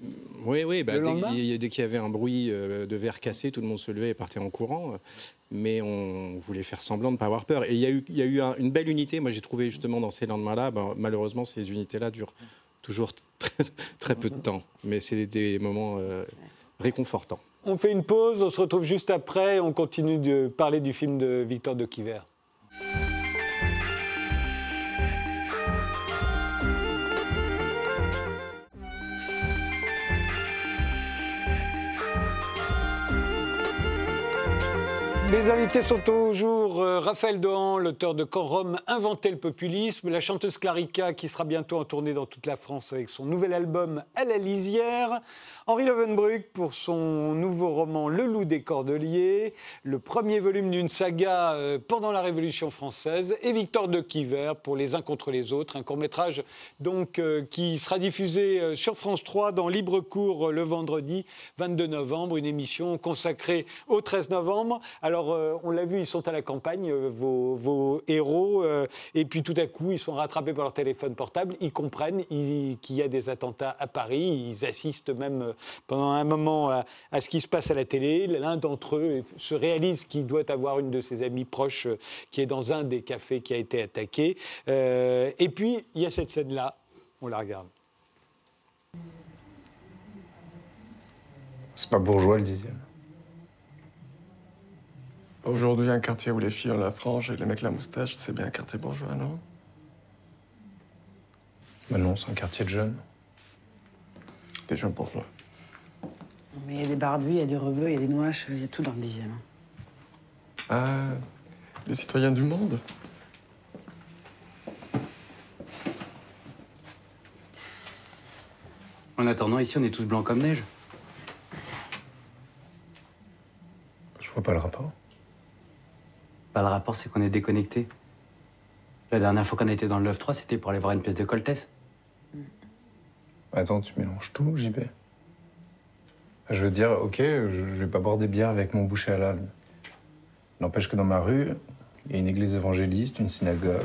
Oui, oui. Bah, dès, dès qu'il y avait un bruit de verre cassé, tout le monde se levait et partait en courant. Mais on voulait faire semblant de ne pas avoir peur. Et il y a eu, il y a eu une belle unité. Moi, j'ai trouvé justement dans ces lendemains-là, ben, malheureusement, ces unités-là durent toujours <laughs> très, très, peu de temps. Mais c'est des moments réconfortants. On fait une pause, on se retrouve juste après, on continue de parler du film de Victor de Quiver. Les invités sont toujours euh, Raphaël Dohan, l'auteur de Quand Rome inventait le populisme, la chanteuse Clarica qui sera bientôt en tournée dans toute la France avec son nouvel album À la lisière, Henri Lovenbruck pour son nouveau roman Le loup des cordeliers, le premier volume d'une saga euh, pendant la Révolution française, et Victor de Quiver pour Les uns contre les autres, un court-métrage donc euh, qui sera diffusé sur France 3 dans Libre Cours le vendredi 22 novembre, une émission consacrée au 13 novembre. Alors euh, on l'a vu, ils sont à la campagne, euh, vos, héros, euh, et puis tout à coup, ils sont rattrapés par leur téléphone portable, ils comprennent qu'il y a des attentats à Paris, ils assistent même pendant un moment à, ce qui se passe à la télé. L'un d'entre eux se réalise qu'il doit avoir une de ses amies proches qui est dans un des cafés qui a été attaqué. et puis, il y a cette scène-là, on la regarde. C'est pas bourgeois le dixième. Aujourd'hui, un quartier où les filles ont la frange et les mecs la moustache, c'est bien un quartier bourgeois, non? Bah non, c'est un quartier de jeunes. Des jeunes bourgeois. Mais il y a des barbus, il y a des rebeux, il y a des noaches, il y a tout dans le dixième. Ah, les citoyens du monde? En attendant, ici, on est tous blancs comme neige. Je vois pas le rapport. Bah, le rapport, c'est qu'on est déconnecté. La dernière fois qu'on a été dans le 9-3, c'était pour aller voir une pièce de Coltès. Attends, tu mélanges tout, JB Je veux dire, ok, je, vais pas boire des bières avec mon boucher halal. N'empêche que dans ma rue, il y a une église évangéliste, une synagogue,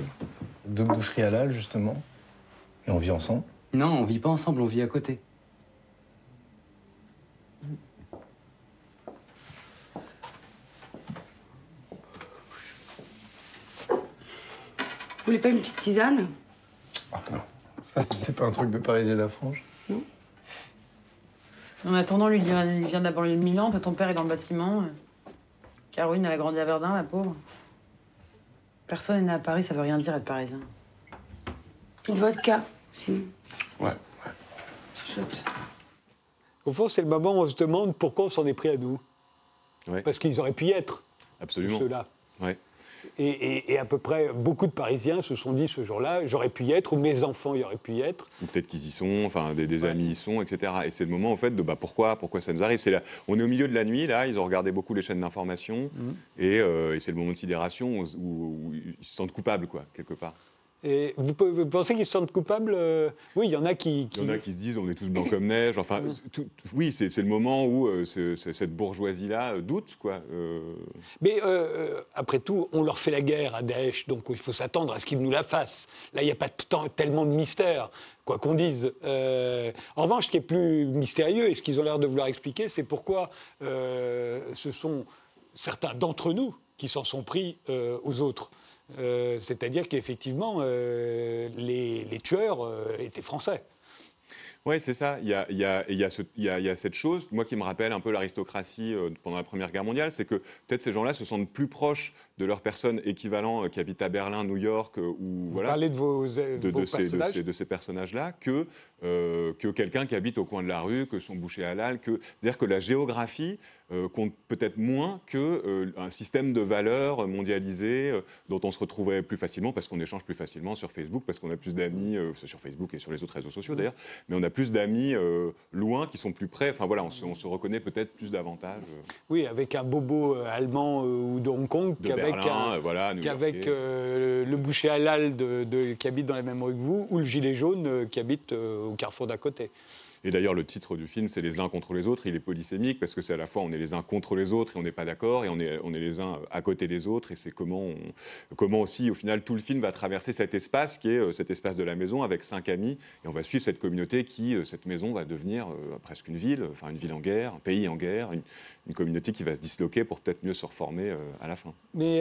deux boucheries halal, justement. Et on vit ensemble. Non, on vit pas ensemble, on vit à côté. Voulez pas une petite tisane Ah non, ça c'est pas un truc de Parisien la frange. Non. En attendant, lui, il vient, de la banlieue de Milan, ton père est dans le bâtiment. Caroline, elle a grandi à Verdun, la pauvre. Personne n'est né à Paris, ça veut rien dire être parisien. Une vodka, sinon. Ouais, ouais. Au fond, c'est le moment où on se demande pourquoi on s'en est pris à nous. Ouais. Parce qu'ils auraient pu y être. Absolument. Ceux-là. Ouais. Et, à peu près beaucoup de Parisiens se sont dit ce jour-là, j'aurais pu y être, ou mes enfants y auraient pu y être. Ou peut-être qu'ils y sont, enfin des, amis y sont, etc. Et c'est le moment en fait de bah, pourquoi, pourquoi ça nous arrive? Là, on est au milieu de la nuit là, ils ont regardé beaucoup les chaînes d'information, mmh. euh, et, c'est le moment de sidération où, ils se sentent coupables quoi, quelque part. Et vous, pensez qu'ils se sentent coupables euh, Oui, il y en a qui, Il y en a qui se disent on est tous blancs comme neige. Enfin, oui, c'est le moment où euh, cette bourgeoisie-là euh, doute, quoi. Mais après tout, on leur fait la guerre à Daesh, donc il faut s'attendre à ce qu'ils nous la fassent. Là, il n'y a pas tellement de mystère, quoi qu'on dise. en revanche, ce qui est plus mystérieux et ce qu'ils ont l'air de vouloir expliquer, c'est pourquoi ce sont certains d'entre nous qui s'en sont pris aux autres. Euh, c'est-à-dire qu'effectivement, euh, les, tueurs euh, étaient français. Oui, c'est ça. Il y, a, il, y a, il, y a cette chose, moi qui me rappelle un peu l'aristocratie pendant la Première Guerre mondiale, c'est que peut-être ces gens-là se sentent plus proches de leurs personnes équivalents qui habitent à Berlin, New York, ou Vous voilà. Parlez de vos, de, de, ces, de, ces, personnages-là que, que quelqu'un qui habite au coin de la rue, que son boucher halal, que c'est-à-dire que la géographie euh, compte peut-être moins qu'un euh, système de valeurs mondialisé euh, dont on se retrouverait plus facilement parce qu'on échange plus facilement sur Facebook, parce qu'on a plus d'amis sur Facebook et sur les autres réseaux sociaux d'ailleurs, mais on a plus d'amis loin qui sont plus près. Enfin voilà, on se, reconnaît peut-être plus davantage. Oui, avec un bobo allemand ou de Hong Kong qu'avec voilà, le boucher halal de, qui habite dans la même rue que vous ou le gilet jaune qui habite au carrefour d'à côté. Et d'ailleurs, le titre du film, c'est Les uns contre les autres. Il est polysémique parce que c'est à la fois on est les uns contre les autres et on n'est pas d'accord, et on est, on est les uns à côté des autres. Et c'est comment, comment aussi, au final, tout le film va traverser cet espace qui est euh, cet espace de la maison avec cinq amis. Et on va suivre cette communauté qui, euh, cette maison, va devenir euh, presque une ville, enfin une ville en guerre, un pays en guerre, une, communauté qui va se disloquer pour peut-être mieux se reformer à la fin. Mais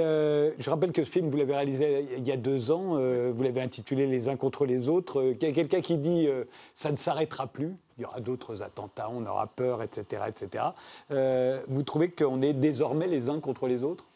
je rappelle que ce film, vous l'avez réalisé il y a deux ans. vous l'avez intitulé Les uns contre les autres. Quelqu'un qui dit ça ne s'arrêtera plus il y aura d'autres attentats, on aura peur, etc. etc. Euh, vous trouvez qu'on est désormais les uns contre les autres?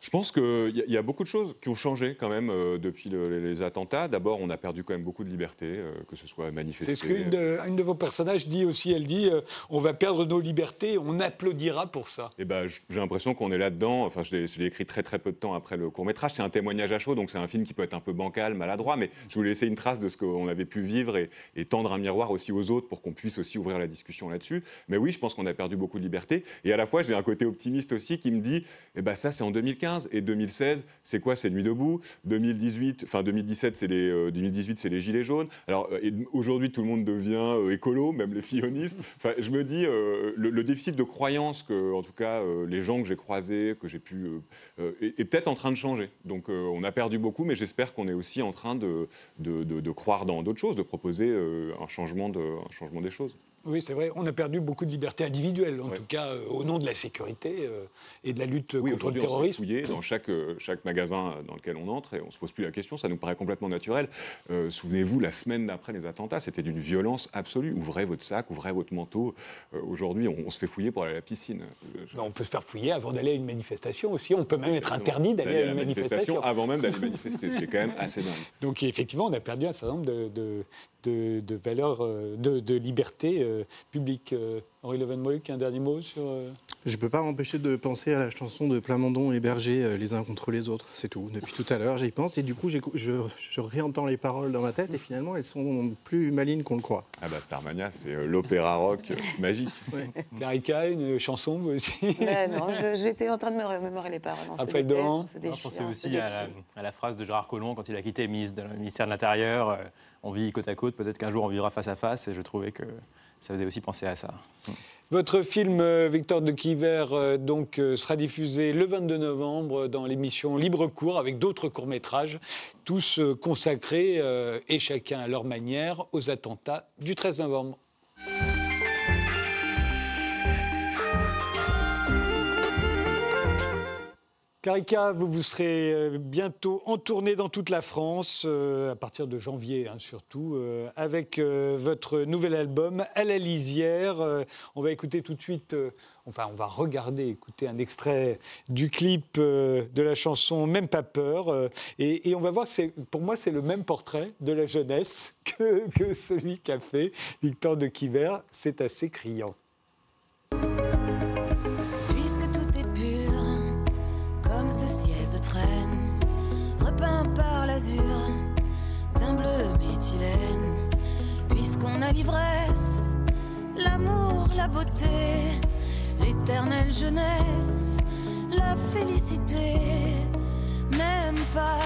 Je pense qu'il y, a beaucoup de choses qui ont changé quand même euh, depuis les attentats. D'abord, on a perdu quand même beaucoup de liberté, euh, que ce soit manifester. C'est ce qu'une de, une de vos personnages dit aussi. Elle dit euh, on va perdre nos libertés, on applaudira pour ça. Et eh ben, j'ai l'impression qu'on est là-dedans. Enfin, je l'ai écrit très très peu de temps après le court métrage. C'est un témoignage à chaud, donc c'est un film qui peut être un peu bancal, maladroit, mais je voulais laisser une trace de ce qu'on avait pu vivre et, tendre un miroir aussi aux autres pour qu'on puisse aussi ouvrir la discussion là-dessus. Mais oui, je pense qu'on a perdu beaucoup de liberté. Et à la fois, j'ai un côté optimiste aussi qui me dit eh ben, ça, c'est en 2015 et 2016, c'est quoi C'est Nuit debout? 2018, enfin 2017, c'est les 2018, euh, c'est les gilets jaunes. Alors euh, aujourd'hui, tout le monde devient euh, écolo, même les fillonistes. <laughs> Enfin, je me dis le, déficit de croyance que, en tout cas, les gens que j'ai croisés, que j'ai pu, est, peut-être en train de changer. Donc on a perdu beaucoup, mais j'espère qu'on est aussi en train de, de, de croire dans d'autres choses, de proposer un changement, de, un changement des choses. Oui, c'est vrai. On a perdu beaucoup de libertés individuelles, en tout cas euh, au nom de la sécurité euh, et de la lutte contre le terrorisme. On se dans chaque, euh, chaque magasin dans lequel on entre et on ne se pose plus la question. Ça nous paraît complètement naturel. Souvenez-vous, la semaine d'après les attentats, c'était d'une violence absolue. Ouvrez votre sac, ouvrez votre manteau. Aujourd'hui, on, se fait fouiller pour aller à la piscine. on peut se faire fouiller avant d'aller à une manifestation aussi. On peut même être interdit d'aller à une manifestation. Avant même d'aller <laughs> manifester, ce qui est quand même assez dingue. Donc effectivement, on a perdu un certain nombre de, de, de valeurs, de, de liberté euh, public. Euh, Henri Levenmoïc, un dernier mot sur. Euh, Je ne peux pas m'empêcher de penser à la chanson de Plamondon et Berger, Les uns contre les autres, c'est tout. Depuis tout à l'heure, j'y pense et du coup, je, je, réentends les paroles dans ma tête et finalement, elles sont plus malines qu'on le croit. Ah bah Starmania, c'est l'opéra rock magique. <laughs> Ouais. une chanson, vous aussi <laughs> ben Non, j'étais en train de me remémorer les paroles. Après Dohan Je pensais aussi à la, phrase de Gérard Collomb quand il a quitté le ministère de l'Intérieur. On vit côte à côte, peut-être qu'un jour on vivra face à face et je trouvais que ça faisait aussi penser à ça. Votre film euh, Victor de Quiver euh, donc, euh, sera diffusé le 22 novembre dans l'émission Libre Cours avec d'autres courts-métrages, tous consacrés et chacun à leur manière aux attentats du 13 novembre. Clarica, vous, vous serez euh, bientôt en tournée dans toute la France, euh, à partir de janvier hein, surtout, euh, avec votre nouvel album À la lisière. on va écouter tout de suite, enfin on va regarder, écouter un extrait du clip de la chanson Même pas peur. Et, on va voir que pour moi c'est le même portrait de la jeunesse <laughs> que, que celui qu'a fait Victor de Quiver. C'est assez criant. L'ivresse, l'amour, la beauté, l'éternelle jeunesse, la félicité, même pas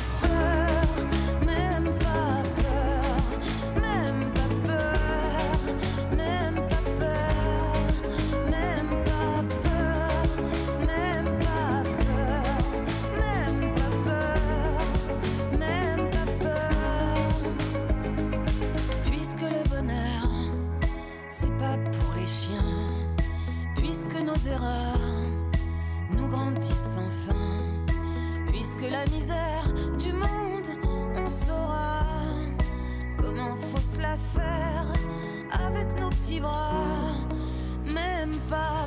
misère du monde, on saura comment faut se la faire avec nos petits bras. Même pas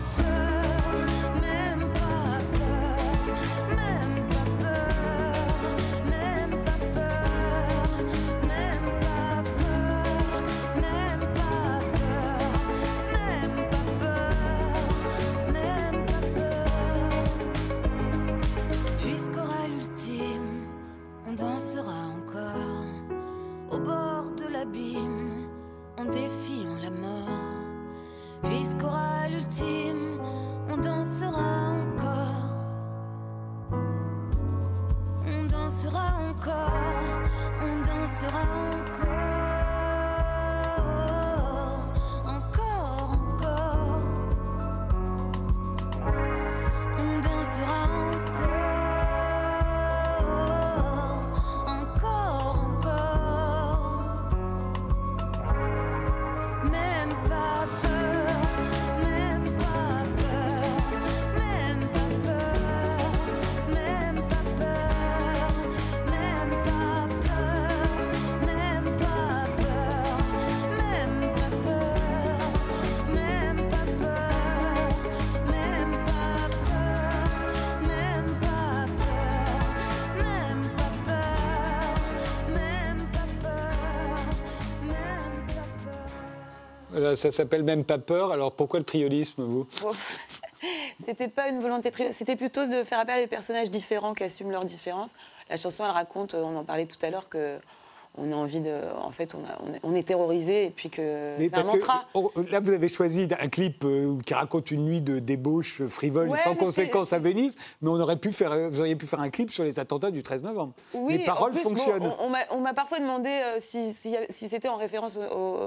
ça s'appelle même pas peur. Alors pourquoi le triolisme, vous? <laughs> C'était pas une volonté trio, c'était plutôt de faire appel à des personnages différents qui assument leurs différences. La chanson, elle raconte, euh, on en parlait tout à l'heure, que on a envie de, en fait, on, a- on est, terrorisé et puis que Mais un parce que, mantra. là, vous avez choisi un clip euh, qui raconte une nuit de débauche frivole Ouais, sans conséquence à Venise, mais on aurait pu faire, euh, vous auriez pu faire un clip sur les attentats du 13 novembre. Oui, les paroles plus, fonctionnent. on- on m'a- on m'a parfois demandé euh, si, si- si c'était en référence au,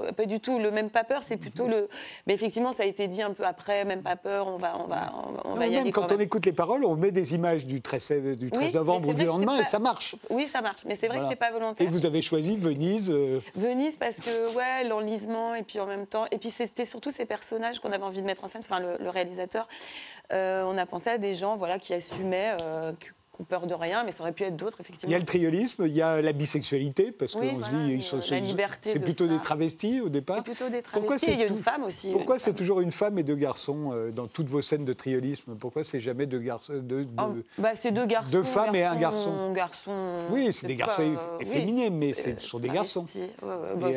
au- pas du tout le même pas peur, c'est plutôt le. Mais effectivement, ça a été dit un peu après, même pas peur. On va, on va, on va, on Non, va y même aller quand quand on écoute les paroles, on met des images du 13, du 13 Oui, novembre ou du lendemain et ça marche. Oui, ça marche, mais c'est vrai Voilà. que c'est pas volontaire. Et vous avez choisi Venise. euh, Venise parce que l'enlisement et puis en même temps et puis c'était surtout ces personnages qu'on avait envie de mettre en scène enfin le, réalisateur Euh, on a pensé à des gens voilà qui assumaient euh, ont peur de rien mais ça aurait pu être d'autres Il effectivement y a le triolisme, il y a la bisexualité, parce Oui, qu'on se dit ils sont- c'est- de plutôt des travestis au départ. c'est plutôt des Pourquoi travestis et il y a tout- une femme aussi Pourquoi c'est toujours une femme et deux garçons euh, dans toutes vos scènes de triolisme? Pourquoi c'est jamais deux garçons de, de- Oh, bah, c'est deux garçons deux femmes et un garçon. garçon Oui, c'est des garçons euh, eff- oui. féminins, mais ce sont des garçons. Ouais, ouais, bah,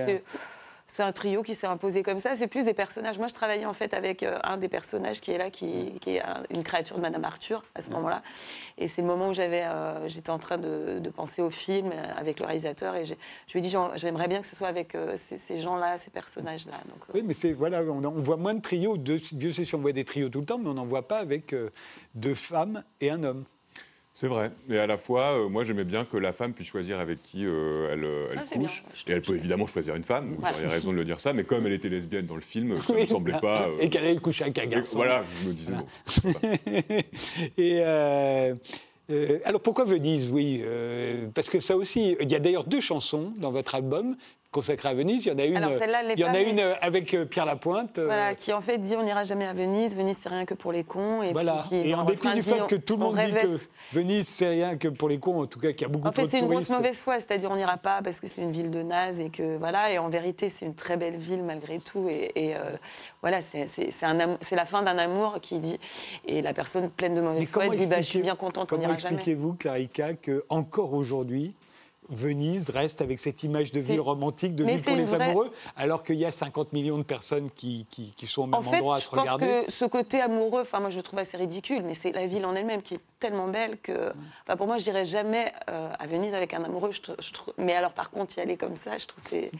c'est- un trio qui s'est imposé comme ça. C'est plus des personnages. Moi, je travaillais en fait avec euh, un des personnages qui est là, qui, qui est un- une créature de Madame Arthur à ce moment-là. Et c'est le moment où j'avais, euh, j'étais en train de, de penser au film euh, avec le réalisateur. Et je lui ai dit, j'aimerais bien que ce soit avec euh, ces, ces gens-là, ces personnages-là. Donc, euh, Oui, mais c'est voilà, on, on voit moins de trios. Dieu sait si on voit des trios tout le temps, mais on n'en voit pas avec deux femmes et un homme. C'est vrai. Et à la fois, euh, moi, j'aimais bien que la femme puisse choisir avec qui euh, elle, euh, elle Ah, couche. Et elle peut évidemment choisir une femme. Vous auriez raison de le dire ça. Mais comme elle était lesbienne dans le film, ça ne <laughs> Oui. me semblait pas. euh, Et qu'elle allait coucher avec un garçon. Voilà, je me disais, bon. <laughs> et alors pourquoi Venise? Oui, parce que ça aussi, il y a d'ailleurs deux chansons dans votre album consacrées à Venise. Il y en a une, Alors, il y en a une avec euh, Pierre Lapointe. euh, Voilà, qui en fait dit on n'ira jamais à Venise, Venise c'est rien que pour les cons. Et Voilà. qui, Et en dépit du dit, fait que tout le on monde dit que Venise, c'est rien que pour les cons, en tout cas, qu'il y a beaucoup En fait, trop c'est de une grosse touristes. mauvaise foi, c'est-à-dire on n'ira pas parce que c'est une ville de naze et que voilà. Et en vérité, c'est une très belle ville malgré tout. Et, et, euh, voilà, c'est c'est- c'est c'est la fin d'un amour qui dit. Et la personne pleine de mauvaise foi comment dit bah, je suis bien contente, on Comment n'ira jamais. expliquez-vous, Clarica, que encore aujourd'hui, Venise reste avec cette image de ville romantique, de ville pour les vraie- amoureux, alors qu'il y a 50 millions de personnes qui, qui, qui sont au même En fait, endroit à je se pense regarder que ce côté amoureux, enfin moi je le trouve assez ridicule, mais c'est la ville en elle-même qui est tellement belle que, enfin pour moi je dirais jamais euh, à Venise avec un amoureux. Je, je mais alors par contre y aller comme ça, je trouve c'est,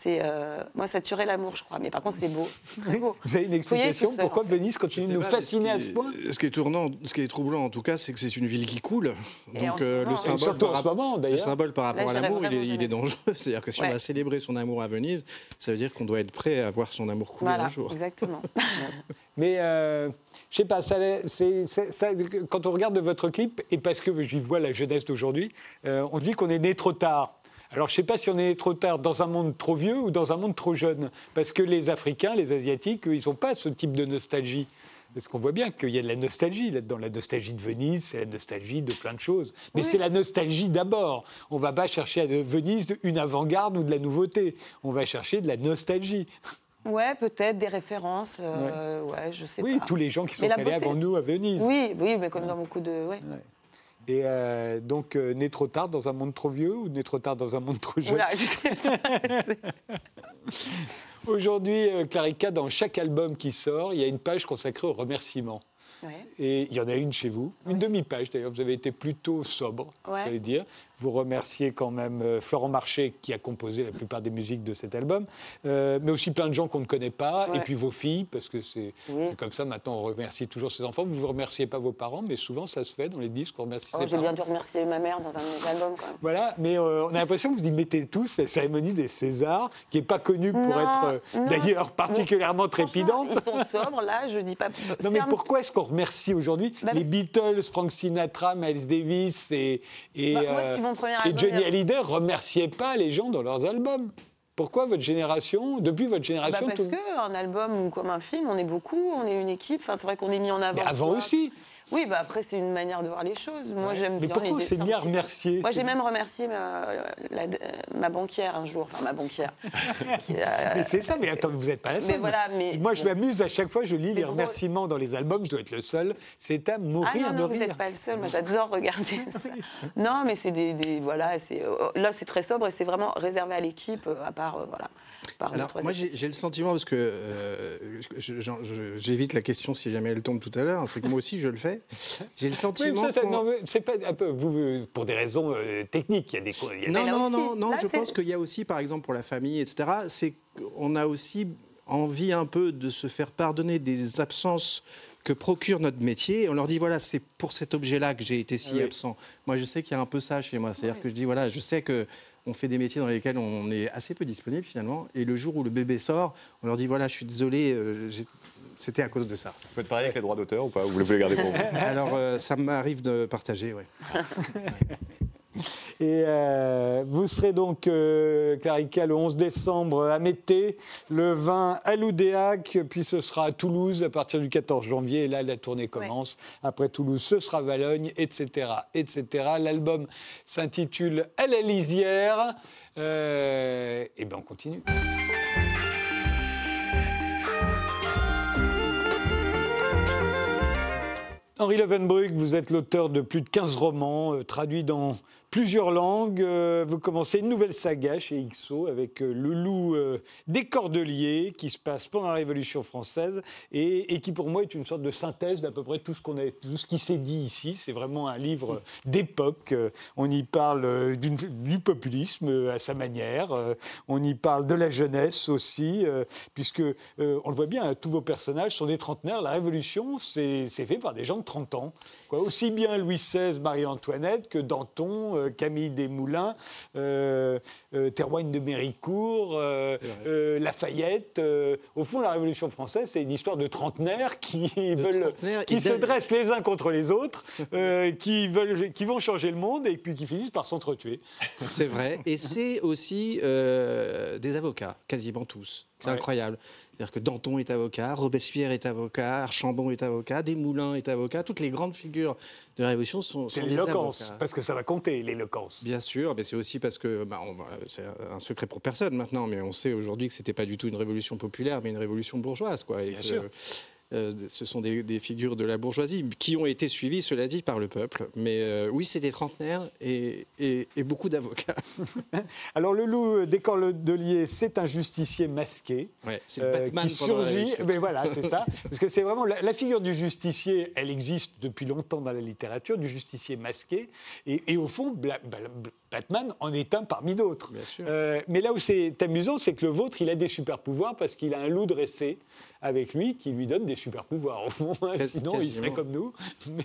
c'est, euh, moi ça tuerait l'amour, je crois. Mais par contre c'est beau, c'est <laughs> très beau. Vous avez une explication seul, pourquoi en fait. Venise continue de nous pas, fasciner à ce point Ce qui est tournant, ce qui est troublant en tout cas, c'est que c'est une ville qui coule. Et Donc euh, moment, le symbole, par rapport- moment, le d'ailleurs. symbole par rapport Là, à l'amour, il, est- il jamais. est dangereux. <laughs> C'est-à-dire que si Ouais. on va célébrer son amour à Venise, ça veut dire qu'on doit être prêt à voir son amour couler Voilà, un jour. exactement. <laughs> Mais euh, je sais pas, ça, ça- quand on regarde votre clip, et parce que j'y vois la jeunesse d'aujourd'hui, euh, on dit qu'on est né trop tard. Alors, je ne sais pas si on est trop tard dans un monde trop vieux ou dans un monde trop jeune. Parce que les Africains, les Asiatiques, eux, ils n'ont pas ce type de nostalgie. Parce qu'on voit bien qu'il y a de la nostalgie là-dedans. La nostalgie de Venise, c'est la nostalgie de plein de choses. Mais c'est la nostalgie d'abord. On ne va pas chercher à Venise une avant-garde ou de la nouveauté. On va chercher de la nostalgie. <laughs> Ouais, peut-être des références. euh, ouais. je sais Oui, pas. tous les gens qui sont allés beauté- avant nous à Venise. Oui, oui, mais comme dans beaucoup de. Ouais. Et euh, donc, euh, né trop tard dans un monde trop vieux ou né trop tard dans un monde trop jeune? Oula, je sais pas. <laughs> Aujourd'hui, euh, Clarica, dans chaque album qui sort, il y a une page consacrée aux remerciements. Ouais. Et il y en a une chez vous, une demi-page d'ailleurs. Vous avez été plutôt sobre, Ouais. j'allais dire. Vous remerciez quand même euh, Florent Marché qui a composé la plupart des musiques de cet album, euh, mais aussi plein de gens qu'on ne connaît pas, Ouais. et puis vos filles, parce que c'est Oui. comme ça maintenant on remercie toujours ses enfants. Vous ne remerciez pas vos parents, mais souvent ça se fait dans les disques, on remercie Oh, J'ai bien dû remercier ma mère dans un de mes albums. Quand même. Voilà, mais euh, on a l'impression que vous y mettez tous la cérémonie des Césars, qui n'est pas connue pour Non, être euh, d'ailleurs particulièrement trépidante. Ils sont sobres, là, je dis pas. Non, mais un- pourquoi est-ce qu'on remercie aujourd'hui Bah, les Beatles, Frank Sinatra, Miles Davis et, et, Bah, moi, mon premier et Johnny Hallyday remerciaient pas les gens dans leurs albums Pourquoi votre génération, depuis votre Bah, génération parce tout- qu'un album ou comme un film, on est beaucoup, on est une équipe. Enfin, c'est vrai qu'on est mis en avant. Mais avant aussi Oui, bah après, c'est une manière de voir les choses. Moi, j'aime Mais bien pourquoi on les dessins. remercier Moi, j'ai même remercié ma, la- ma banquière un jour, enfin ma banquière. <laughs> Mais c'est ça, mais attends, vous n'êtes pas la Mais seule. voilà, mais- Moi, je m'amuse à chaque fois, je lis les drôle. remerciements dans les albums, je dois être le seul. C'est à Ah mourir non, de non, vous rire. n'êtes pas le seul, moi <laughs> j'adore regarder ça. Non, mais c'est des, des- Voilà, c'est, euh, là c'est très sobre et c'est vraiment réservé à l'équipe, euh, à part, euh, voilà. par Alors, moi, j'ai j'ai le sentiment, parce que euh, je- je- je- j'évite la question si jamais elle tombe tout à l'heure, c'est que moi aussi je le fais. J'ai le Oui, sentiment. ça, ça, qu'on- non, mais c'est pas un peu vous, pour des raisons euh, techniques. Il y a des. il y a Non, des- non, non, non, là, je c'est- pense qu'il y a aussi, par exemple, pour la famille, etc., c'est qu'on a aussi envie un peu de se faire pardonner des absences que procure notre métier. Et on leur dit, voilà, c'est pour cet objet-là que j'ai été si Oui. absent. Moi, je sais qu'il y a un peu ça chez moi. C'est-à-dire Oui. que je dis, voilà, je sais que on fait des métiers dans lesquels on est assez peu disponible finalement. Et le jour où le bébé sort, on leur dit, voilà, je suis désolé, euh, c'était à cause de ça. Vous faites pareil avec les droits d'auteur ou pas? Ou vous voulez les garder pour vous? <laughs> Alors, euh, ça m'arrive de partager, ouais. <laughs> <laughs> Et euh, vous serez donc, euh, Clarica, le 11 décembre à Mété, le 20 à Loudéac, puis ce sera à Toulouse à partir du 14 janvier. Et là, la tournée commence. Après Toulouse, ce sera Valogne, etc. etc. L'album s'intitule À la lisière. Euh, et bien, on continue. Henri Levenbrück, vous êtes l'auteur de plus de 15 romans, euh, traduits dans plusieurs langues. Euh, vous commencez une nouvelle saga chez XO avec euh, Le Loup euh, des Cordeliers, qui se passe pendant la Révolution française et, qui, pour moi, est une sorte de synthèse d'à peu près tout ce, qu'on a, tout ce qui s'est dit ici. C'est vraiment un livre d'époque. On y parle du populisme à sa manière. On y parle de la jeunesse aussi, puisque, on le voit bien, hein, tous vos personnages sont des trentenaires. La Révolution, c'est fait par des gens de 30 ans. Aussi bien Louis XVI, Marie-Antoinette que Danton, euh, Camille Desmoulins, euh, euh, Théroigne de Méricourt, Lafayette. au fond, la Révolution française, c'est une histoire de trentenaires qui, veulent, trentenaires qui et se dressent les uns contre les autres, <laughs> qui, veulent, qui vont changer le monde et puis qui finissent par s'entretuer. <laughs> C'est vrai. Et c'est aussi des avocats, quasiment tous. C'est Ouais. incroyable. C'est-à-dire que Danton est avocat, Robespierre est avocat, Archambault est avocat, Desmoulins est avocat. Toutes les grandes figures de la Révolution sont, C'est sont des l'éloquence, avocats. parce que ça va compter, l'éloquence. Bien sûr, mais c'est aussi parce que bah, c'est un secret pour personne maintenant, mais on sait aujourd'hui que c'était pas du tout une révolution populaire, mais une révolution bourgeoise, quoi. Et Bien que, sûr. Euh, ce sont des, des figures de la bourgeoisie qui ont été suivies, cela dit, par le peuple. Mais euh, oui, c'est des trentenaires et, et- et beaucoup d'avocats. <laughs> Alors, le loup des Cordeliers, c'est un justicier masqué. Ouais, c'est le euh, Batman qui surgit. Mais voilà, c'est ça. <laughs> Parce que c'est vraiment la, la figure du justicier, elle existe depuis longtemps dans la littérature, du justicier masqué. Et, et au fond, Bla- Bla- Batman en est un parmi d'autres. Euh, mais là où c'est amusant, c'est que le vôtre, il a des super pouvoirs parce qu'il a un loup dressé avec lui qui lui donne des super pouvoirs. Au fond, hein. Sinon il serait comme nous.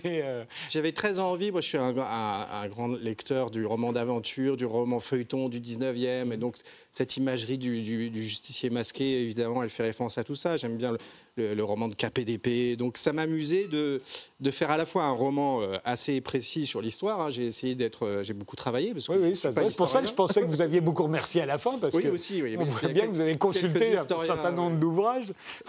Mais euh, J'avais très envie, moi je suis un, un- un grand lecteur du roman d'aventure, du roman feuilleton du 19e, et donc cette imagerie du, du- du justicier masqué, évidemment, elle fait référence à tout ça. J'aime bien le, le, le roman de KPDP. Donc ça m'amusait de, de faire à la fois un roman euh, assez précis sur l'histoire. hein. J'ai essayé d'être, euh, j'ai beaucoup travaillé. Parce que Oui, oui. C'est pour ça que je pensais que vous aviez beaucoup remercié à la fin, parce Oui, que aussi, oui, on voit bien que vous avez consulté un certain nombre d'ouvrages.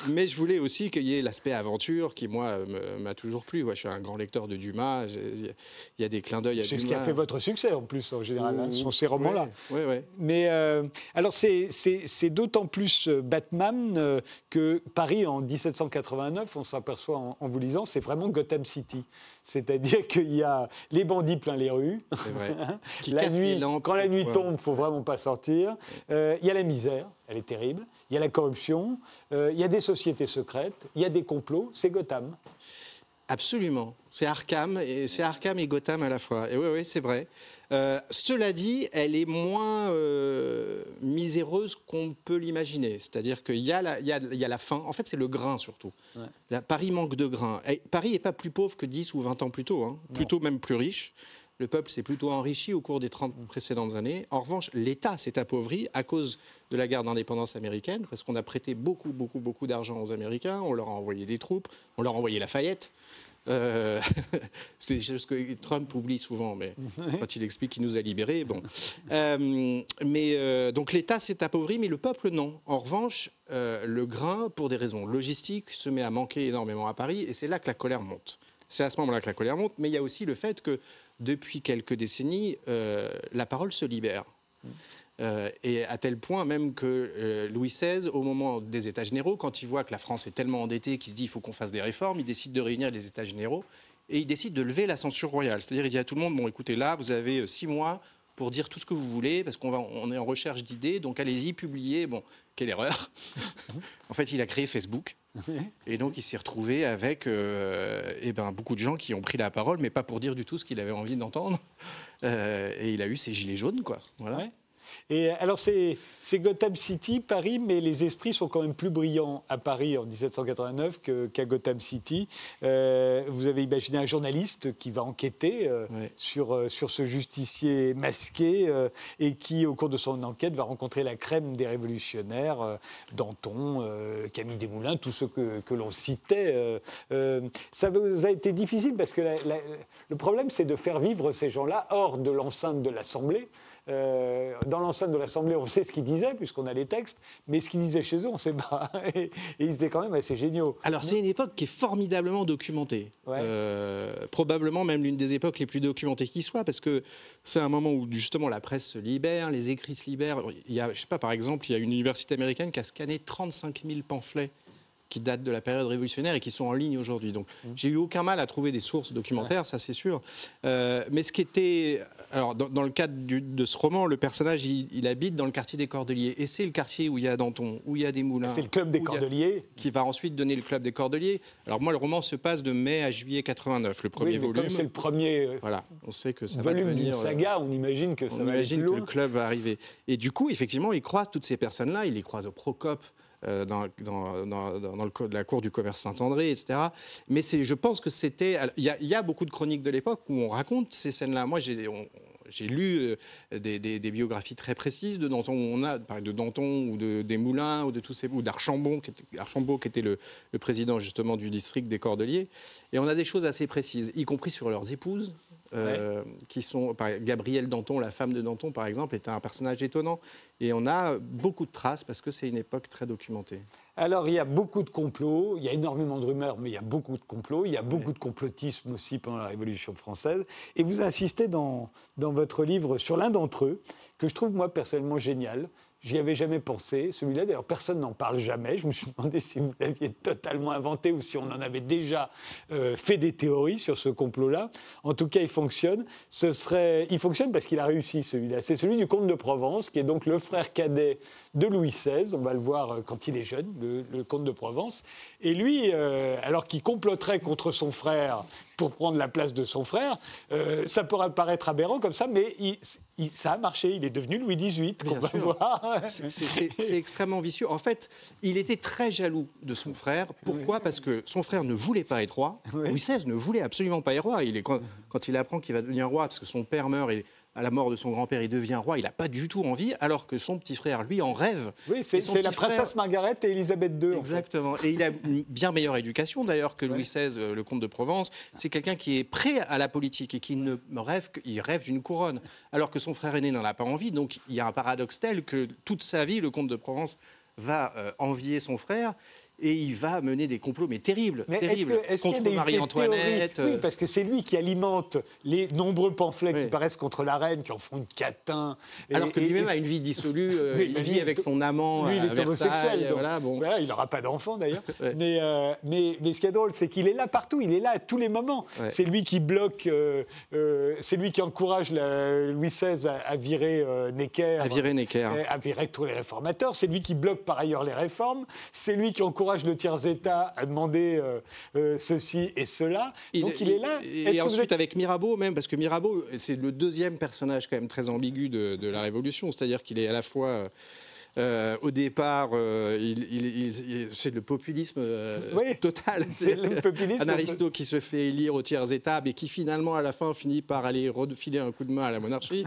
Mais je voulais aussi qu'il y ait l'aspect aventure qui, moi, m'a toujours plu. Ouais, je suis un grand lecteur de Dumas. Il y a des clins d'œil à C'est Dumas. ce qui a fait votre succès, en plus, en général, hein, sont ces romans-là. Oui, oui. Mais euh, alors, c'est- c'est c'est d'autant plus Batman que Paris, en 1789, on s'aperçoit en, en vous lisant, c'est vraiment Gotham City. C'est-à-dire <laughs> qu'il y a les bandits plein les rues. C'est vrai. <laughs> Qui la nuit, lampes. quand la nuit Ouais. tombe, il ne faut vraiment pas sortir. Euh, Il y a la misère, elle est terrible. Il y a la corruption. euh, Il y a des sociétés secrètes. Il y a des complots. C'est Gotham. Absolument. C'est Arkham et c'est Arkham et Gotham à la fois. Et oui, oui, c'est vrai. Euh, cela dit, elle est moins euh, miséreuse qu'on peut l'imaginer. C'est-à-dire qu'il y, a la- il y a, y a la faim. En fait, c'est le grain surtout. Ouais. Là, Paris manque de grain. Et Paris n'est pas plus pauvre que 10 ou 20 ans plus tôt. hein. Plutôt même plus riche. Le peuple s'est plutôt enrichi au cours des 30 précédentes années. En revanche, l'État s'est appauvri à cause de la guerre d'indépendance américaine, parce qu'on a prêté beaucoup, beaucoup, beaucoup d'argent aux Américains, on leur a envoyé des troupes, on leur a envoyé Lafayette. Euh, <laughs> c'est choses que Trump oublie souvent, mais quand il explique qu'il nous a libérés, bon. Euh, mais euh, donc l'État s'est appauvri, mais le peuple non. En revanche, le grain, pour des raisons logistiques, se met à manquer énormément à Paris, et c'est là que la colère monte. C'est à ce moment-là que la colère monte, mais il y a aussi le fait que depuis quelques décennies, euh, la parole se libère. Euh, et à tel point même que euh, Louis XVI, au moment des États généraux, quand il voit que la France est tellement endettée qu'il se dit il faut qu'on fasse des réformes, il décide de réunir les États généraux et il décide de lever la censure royale. C'est-à-dire il dit à tout le monde bon écoutez là vous avez six mois pour dire tout ce que vous voulez parce qu'on on est en recherche d'idées donc allez-y publiez. Bon quelle erreur. <laughs> en fait il a créé Facebook. Et donc, il s'est retrouvé avec euh, eh ben, beaucoup de gens qui ont pris la parole, mais pas pour dire du tout ce qu'il avait envie d'entendre. Euh, et il a eu ses gilets jaunes, quoi. Voilà. Ouais. Et alors, c'est Gotham City, Paris, mais les esprits sont quand même plus brillants à Paris en 1789 que- qu'à Gotham City. Euh, vous avez imaginé un journaliste qui va enquêter euh, sur, euh, sur ce justicier masqué et qui, au cours de son enquête, va rencontrer la crème des révolutionnaires, Danton, Camille Desmoulins, tous ceux que, que l'on citait. ça vous a été difficile parce que la- la- le problème, c'est de faire vivre ces gens-là hors de l'enceinte de l'Assemblée. Euh, dans l'enceinte de l'Assemblée, on sait ce qu'ils disaient, puisqu'on a les textes, mais ce qu'ils disaient chez eux, on ne sait pas. <laughs> Et, et ils étaient quand même assez géniaux. Alors, c'est une époque qui est formidablement documentée. Ouais. Euh, probablement même l'une des époques les plus documentées qui soit, parce que c'est un moment où justement la presse se libère, les écrits se libèrent. Il y a, je sais pas, par exemple, il y a une université américaine qui a scanné 35 000 pamphlets qui datent de la période révolutionnaire et qui sont en ligne aujourd'hui. Donc, j'ai eu aucun mal à trouver des sources documentaires, ça c'est sûr. Euh, mais ce qui était, alors dans, dans le cadre du- de ce roman, le personnage il, il habite dans le quartier des Cordeliers et c'est le quartier où il y a Danton, où il y a des moulins. C'est le club des a- Cordeliers. qui va ensuite donner le club des Cordeliers. Alors moi, le roman se passe de mai à juillet 89, le premier Oui, mais volume. comme c'est le premier euh, Voilà, on sait que ça volume va devenir. euh, saga, on imagine que ça on va aller plus que le club va arriver. Et du coup, effectivement, il croise toutes ces personnes-là. Il les croise au Procope. Euh, dans, la cour du commerce Saint-André, etc. Mais je pense que c'était. Il y, y a beaucoup de chroniques de l'époque où on raconte ces scènes-là. Moi, j'ai, j'ai lu euh, des, des- des biographies très précises de Danton. où On a parlé de Danton ou de, des Moulins ou de tous ces ou d'Archambault, qui était, Archambault, qui était le, le président justement du district des Cordeliers. Et on a des choses assez précises, y compris sur leurs épouses, euh, qui sont. par- Gabrielle Danton, la femme de Danton, par exemple, était un personnage étonnant. Et on a beaucoup de traces parce que c'est une époque très documentée. Alors, il y a beaucoup de complots, il y a énormément de rumeurs, mais il y a beaucoup de complots, il y a beaucoup de complotisme aussi pendant la Révolution française. Et vous insistez dans, dans votre livre sur l'un d'entre eux, que je trouve moi personnellement génial. J'y avais jamais pensé. Celui-là, d'ailleurs, personne n'en parle jamais. Je me suis demandé si vous l'aviez totalement inventé ou si on en avait déjà euh, fait des théories sur ce complot-là. En tout cas, il fonctionne. Ce serait, il fonctionne parce qu'il a réussi celui-là. C'est celui du comte de Provence, qui est donc le frère cadet de Louis XVI. On va le voir euh, quand il est jeune, le, comte de Provence. Et lui, euh, alors qu'il comploterait contre son frère pour prendre la place de son frère, ça pourrait paraître aberrant comme ça, mais il- il- ça a marché. Il est devenu Louis XVIII, qu'on va sûr. voir. C'est- extrêmement vicieux. En fait, il était très jaloux de son frère. Pourquoi? Parce que son frère ne voulait pas être roi. Louis XVI ne voulait absolument pas être roi. Il est, quand, quand il apprend qu'il va devenir roi, parce que son père meurt et à la mort de son grand-père, il devient roi, il n'a pas du tout envie, alors que son petit frère, lui, en rêve. Oui, c'est la frère- princesse Margaret et Elisabeth II. en fait. Exactement. Et il a une bien meilleure éducation d'ailleurs que Louis XVI, euh, le comte de Provence. C'est quelqu'un qui est prêt à la politique et qui ne rêve qu'il rêve d'une couronne, alors que son frère aîné n'en a pas envie. Donc il y a un paradoxe tel que toute sa vie, le comte de Provence va euh, envier son frère. Et il va mener des complots, mais terribles, Mais est-ce terribles, que- est-ce qu'il y a contre Marie-Antoinette. Oui, euh, parce que c'est lui qui alimente les nombreux pamphlets qui paraissent contre la reine, qui en font une catin. Et- alors que lui-même a une vie dissolue, <laughs> euh, il vit avec son amant Lui, il est homosexuel. donc, voilà, bon. voilà, il n'aura pas d'enfant d'ailleurs. <laughs> Ouais. mais, euh, mais, mais ce qui est drôle, c'est qu'il est là partout, il est là à tous les moments. Ouais. C'est lui qui bloque, euh, c'est lui qui encourage la- Louis XVI à, à virer Necker. À virer Necker. à virer tous les réformateurs. C'est lui qui bloque par ailleurs les réformes. C'est lui qui encourage le tiers-État à demander euh, euh, ceci et cela. Donc il, est là. Et, ensuite êtes- avec Mirabeau même, parce que Mirabeau, c'est le deuxième personnage quand même très ambigu de, de la Révolution, c'est-à-dire qu'il est à la fois... euh, au départ, euh, il- il- il- il- c'est le populisme euh, Oui, total. <laughs> c'est le populisme. Un aristo qui se fait élire au tiers état, mais qui finalement, à la fin, finit par aller refiler un coup de main à la monarchie.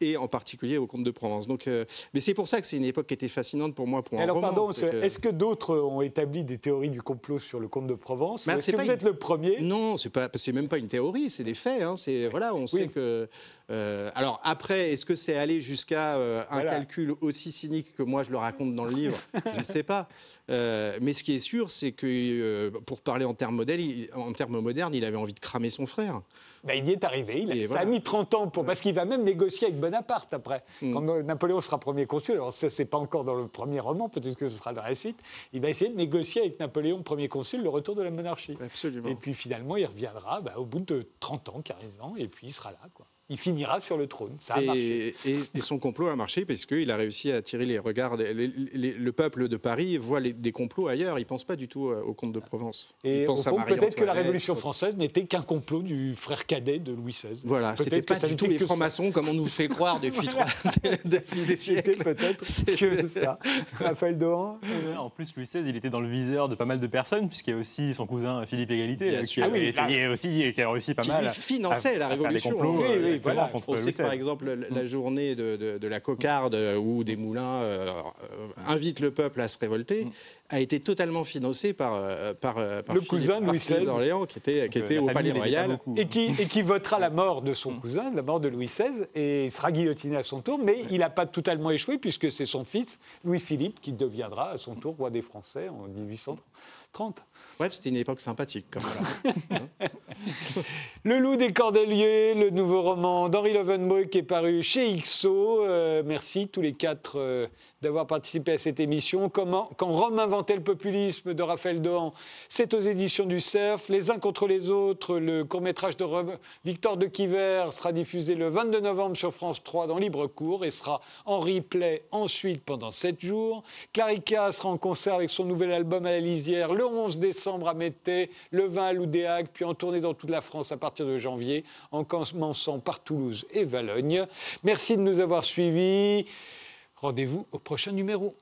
Et en particulier au comte de Provence. Donc, euh, mais c'est pour ça que c'est une époque qui était fascinante pour moi pour un Alors roman, pardon, que- est-ce que d'autres ont établi des théories du complot sur le comte de Provence Est-ce que vous une- êtes le premier? Non, c'est pas, c'est même pas une théorie, c'est des faits. hein. C'est voilà, on sait que. Euh, alors après, est-ce que c'est aller jusqu'à euh, un Voilà. calcul aussi cynique que moi je le raconte dans le <laughs> livre? Je ne sais pas. Euh, mais ce qui est sûr, c'est que euh, pour parler en termes modèles, il- en termes modernes, il avait envie de cramer son frère. Ben, il y est arrivé. Il a- ça voilà. a mis 30 ans pour, parce qu'il va même négocier avec Bonaparte après. Mm. Quand Napoléon sera premier consul, alors ça c'est pas encore dans le premier roman, peut-être que ce sera dans la suite. Il va essayer de négocier avec Napoléon premier consul le retour de la monarchie. Absolument. Et puis finalement, il reviendra ben, au bout de 30 ans carrément, et puis il sera là. Quoi. Il finira sur le trône. Ça a et, marché. et- et <laughs> son complot a marché parce qu'il a réussi à attirer les regards. les- les- les- le peuple de Paris voit les- des complots ailleurs. Il ne pense pas du tout euh, au comte de Provence. Il Et au fond, peut-être que la. Révolution française n'était qu'un complot du frère cadet de Louis XVI. Voilà, c'était pas du tout les francs-maçons comme on nous fait croire depuis, <laughs> trois, <laughs> depuis des C'était siècles. peut-être que ça. Raphaël Dohan En plus, Louis XVI, il était dans le viseur de pas mal de personnes, puisqu'il y a aussi son cousin Philippe Égalité, euh, qui a Ah oui, essayé aussi et qui a réussi pas qui mal. lui finançait à- la à faire des révolution. Exactement, voilà. contre On Louis sait que par exemple la, la journée de, de- de la cocarde euh, où des moulins euh, euh, invitent le peuple à se révolter a été totalement financée par, euh, par, euh, par Le cousin Louis XVI. d'Orléans qui était, qui était au la Palais Royal. beaucoup. et qui, et qui votera la mort de son cousin, la mort de Louis XVI, et il sera guillotiné à son tour, mais il n'a pas totalement échoué, puisque c'est son fils, Louis-Philippe, qui deviendra à son tour roi des Français en 1830. Bref, c'était une époque sympathique. Comme voilà. <laughs> Le loup des Cordeliers, le nouveau roman d'Henri Lovenbroek qui est paru chez XO. Euh, merci tous les quatre euh, d'avoir participé à cette émission. Comment, quand Rome inventait le populisme de Raphaël Dohan, c'est aux éditions du Cerf. Les uns contre les autres, le court-métrage de Victor de Quiver sera diffusé le 22 novembre sur France 3 dans Libre Cours et sera en replay ensuite pendant 7 jours. Clarica sera en concert avec son nouvel album à la Lisière le 11 décembre à Mété, le 20 à Loudéac, puis en tournée dans toute la France à partir de janvier, en commençant par Toulouse et Valogne. Merci de nous avoir suivis. Rendez-vous au prochain numéro.